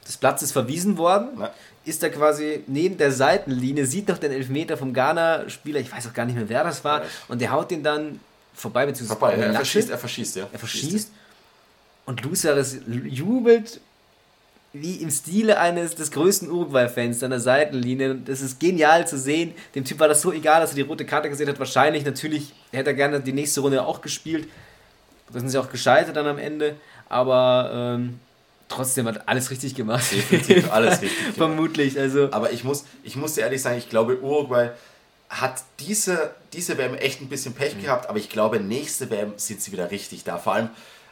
des Platzes verwiesen worden. Ja. Ist da quasi neben der Seitenlinie, sieht noch den Elfmeter vom Ghana-Spieler, ich weiß auch gar nicht mehr, wer das war, Ja. und der haut den dann vorbei, beziehungsweise Vorbei, er verschießt, er verschießt, ja. Er verschießt und Luceres jubelt wie im Stile eines des größten Uruguay-Fans an der Seitenlinie. Das ist genial zu sehen. Dem Typ war das so egal, dass er die rote Karte gesehen hat. Wahrscheinlich, natürlich hätte er gerne die nächste Runde auch gespielt. Da sind sie auch gescheitert dann am Ende. Aber ähm, trotzdem hat alles richtig gemacht. Definitiv alles richtig gemacht. Vermutlich. Also, Aber ich muss, ich muss dir ehrlich sagen, ich glaube, Uruguay hat diese, diese WM echt ein bisschen Mhm. Pech gehabt, aber ich glaube, nächste WM sind sie wieder richtig da. Vor allem,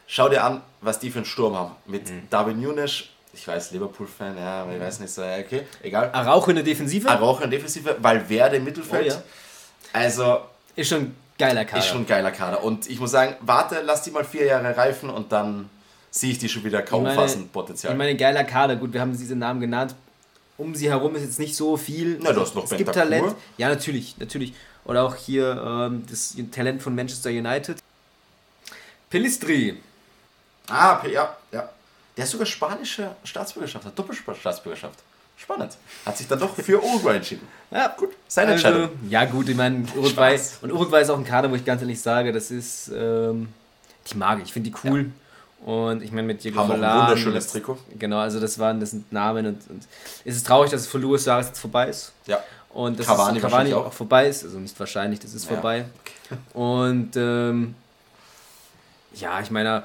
schau dir an, was die für einen Sturm haben. Mit Mhm. Darwin Nunes, ich weiß, Liverpool-Fan, ja, aber ich weiß nicht so, okay, egal. Araujo in der Defensive Araujo in Defensive, Valverde im Mittelfeld. Oh ja. Also, ist schon ein geiler Kader. ist schon ein geiler Kader. Und ich muss sagen, warte, lass die mal vier Jahre reifen und dann sehe ich die schon wieder kaum meine- fassen, Potenzial. Ich meine, geiler Kader. Gut, wir haben diese Namen genannt. Um sie herum ist jetzt nicht so viel. Na, du hast noch es gibt. Talent. Ja, natürlich, natürlich. Oder auch hier ähm, das Talent von Manchester United. Pelistri. Ah, ja, ja. Der sogar spanische Staatsbürgerschaft hat, Doppelstaatsbürgerschaft. Spannend. Hat sich dann doch für Uruguay entschieden. Ja, Gut, seine Entscheidung. ja, gut, ich meine, Uruguay. Spaß. Und Uruguay ist auch ein Kader, wo ich ganz ehrlich sage, das ist. Ähm, die mag ich. Ich finde die cool. Und ich meine, mit Diego Haben auch ein Forlan, wunderschönes das- Trikot. Genau, also das waren das sind Namen und, und es ist traurig, dass es für Luis Suarez jetzt vorbei ist. Ja. Und dass Cavani es wahrscheinlich auch. auch. vorbei ist. Also nicht wahrscheinlich, das ist Ja. vorbei. Und ähm, ja, ich meine,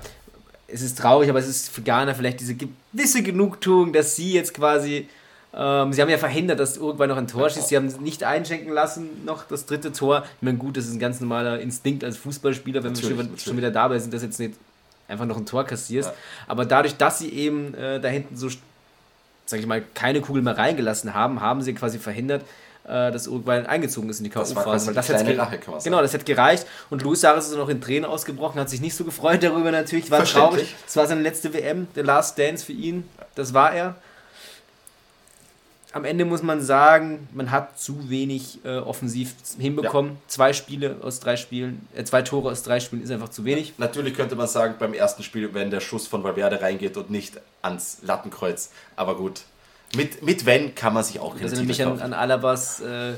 es ist traurig, aber es ist für Ghana vielleicht diese gewisse Genugtuung, dass sie jetzt quasi. Ähm, sie haben ja verhindert, dass Uruguay noch ein Tor schießt. Sie haben nicht einschenken lassen, noch das dritte Tor. Ich meine, gut, das ist ein ganz normaler Instinkt als Fußballspieler, wenn Natürlich, wir schon, schon wieder dabei sind, dass jetzt nicht einfach noch ein Tor kassierst. Ja. Aber dadurch, dass sie eben äh, da hinten so sag ich mal, keine Kugel mehr reingelassen haben, haben sie quasi verhindert, äh, dass Uruguay eingezogen ist in die Das K.O.-Phase. das man sagen. Genau, das hätte gereicht. Und Luis Suarez ist noch in Tränen ausgebrochen, hat sich nicht so gefreut darüber natürlich, war traurig. Es war seine letzte WM, der Last Dance für ihn, das war er. Am Ende muss man sagen, man hat zu wenig äh, offensiv hinbekommen. Zwei Spiele aus drei Spielen, äh, zwei Tore aus drei Spielen ist einfach zu wenig. Natürlich könnte man sagen, beim ersten Spiel, wenn der Schuss von Valverde reingeht und nicht ans Lattenkreuz. Aber gut. Mit, mit wenn kann man sich auch keine Das erinnert mich an, an Alabas äh.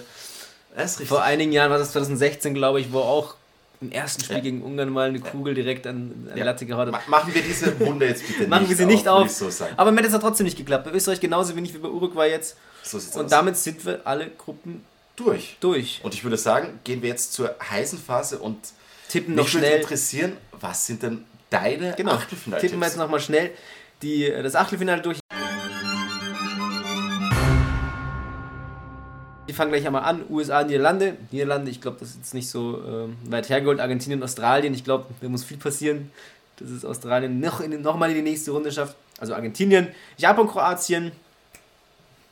Vor einigen Jahren war das 2016, glaube ich, wo auch im ersten Spiel Ja. gegen Ungarn mal eine Kugel direkt an, an Ja. Latte gehauen hat. Ma- Machen wir diese Runde jetzt bitte Machen nicht wir sie nicht auf. auf. würde ich So. Aber mir hat es ja trotzdem nicht geklappt. Bei Österreich genauso wenig wie bei Uruguay jetzt. So Und aus. damit sind wir alle Gruppen durch. durch. Und ich würde sagen, gehen wir jetzt zur heißen Phase und Tippen noch mich würde schnell. interessieren, was sind denn deine Genau. Achtelfinaltipps? Tippen wir jetzt nochmal schnell die, äh, das Achtelfinale durch. Wir fangen gleich einmal an. USA, Niederlande. Niederlande, ich glaube, das ist nicht so ähm, weit hergeholt. Argentinien, Australien. Ich glaube, da muss viel passieren, dass es Australien noch, in, noch mal in die nächste Runde schafft. Also Argentinien, Japan, Kroatien.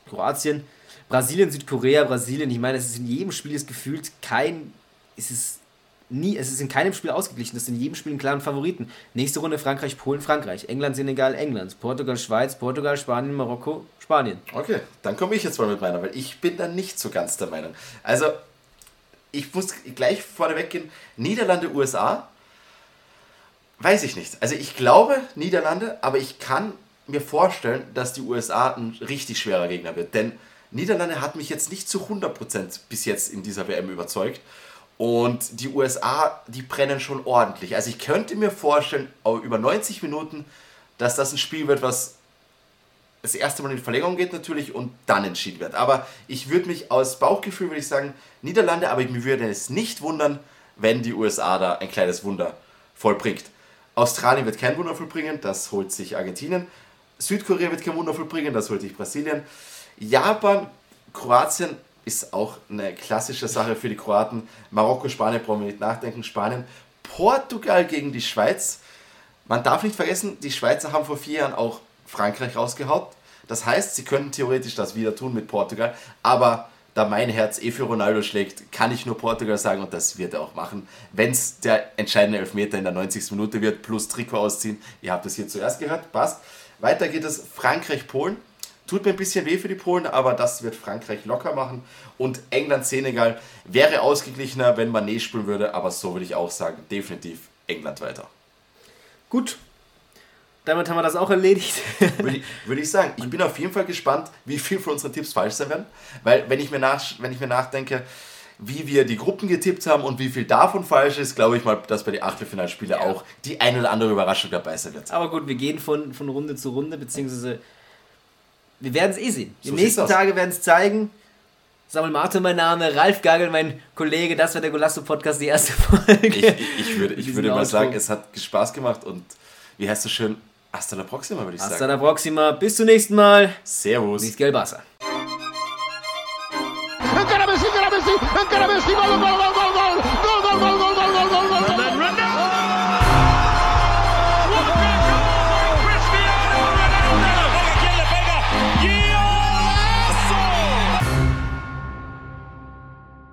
Kroatien, Brasilien, Südkorea, Brasilien. Ich meine, es ist in jedem Spiel ist gefühlt kein. Es ist nie, es ist in keinem Spiel ausgeglichen. Das ist in jedem Spiel einen klaren Favoriten. Nächste Runde Frankreich, Polen, Frankreich. England, Senegal, England. Portugal, Schweiz, Portugal, Spanien, Marokko, Spanien. Okay, dann komme ich jetzt mal mit meiner, weil ich bin da nicht so ganz der Meinung. Also, ich muss gleich vorneweg gehen. Niederlande, USA, weiß ich nicht. Also ich glaube Niederlande, aber ich kann mir vorstellen, dass die USA ein richtig schwerer Gegner wird. Denn Niederlande hat mich jetzt nicht zu 100% bis jetzt in dieser WM überzeugt. Und die USA, die brennen schon ordentlich. Also ich könnte mir vorstellen, über 90 Minuten, dass das ein Spiel wird, was das erste Mal in Verlängerung geht natürlich und dann entschieden wird. Aber ich würde mich aus Bauchgefühl, würde ich sagen, Niederlande, aber mir würde es nicht wundern, wenn die USA da ein kleines Wunder vollbringt. Australien wird kein Wunder vollbringen, das holt sich Argentinien. Südkorea wird kein Wunder vollbringen, das holt sich Brasilien. Japan, Kroatien ist auch eine klassische Sache für die Kroaten. Marokko, Spanien brauchen wir nicht nachdenken. Spanien, Portugal gegen die Schweiz. Man darf nicht vergessen, die Schweizer haben vor vier Jahren auch Frankreich rausgehaut. Das heißt, sie könnten theoretisch das wieder tun mit Portugal. Aber da mein Herz eh für Ronaldo schlägt, kann ich nur Portugal sagen und das wird er auch machen. Wenn es der entscheidende Elfmeter in der 90. Minute wird, plus Trikot ausziehen. Ihr habt das hier zuerst gehört, passt. Weiter geht es Frankreich-Polen. Tut mir ein bisschen weh für die Polen, aber das wird Frankreich locker machen. Und England-Senegal wäre ausgeglichener, wenn man Mané spielen würde, aber so würde ich auch sagen, definitiv England weiter. Gut. Damit haben wir das auch erledigt. Würde ich, würde ich sagen. Ich bin auf jeden Fall gespannt, wie viel von unseren Tipps falsch sein werden. Weil, wenn ich mir, nach, wenn ich mir nachdenke, wie wir die Gruppen getippt haben und wie viel davon falsch ist, glaube ich mal, dass bei den Achtelfinalspielen Ja. auch die ein oder andere Überraschung dabei sein wird. Aber gut, wir gehen von, von Runde zu Runde, beziehungsweise wir werden es eh sehen. Die So nächsten. Tage werden es zeigen. Samuel Martin, mein Name, Ralf Gagel, mein Kollege, das war der Golasso-Podcast, die erste Folge. Ich, ich, ich würde, ich würde mal sagen, es hat Spaß gemacht und wie heißt es schön? Hasta la próxima, würde ich Hasta sagen. la próxima, bis zum nächsten Mal. Servus. Miguel Barça.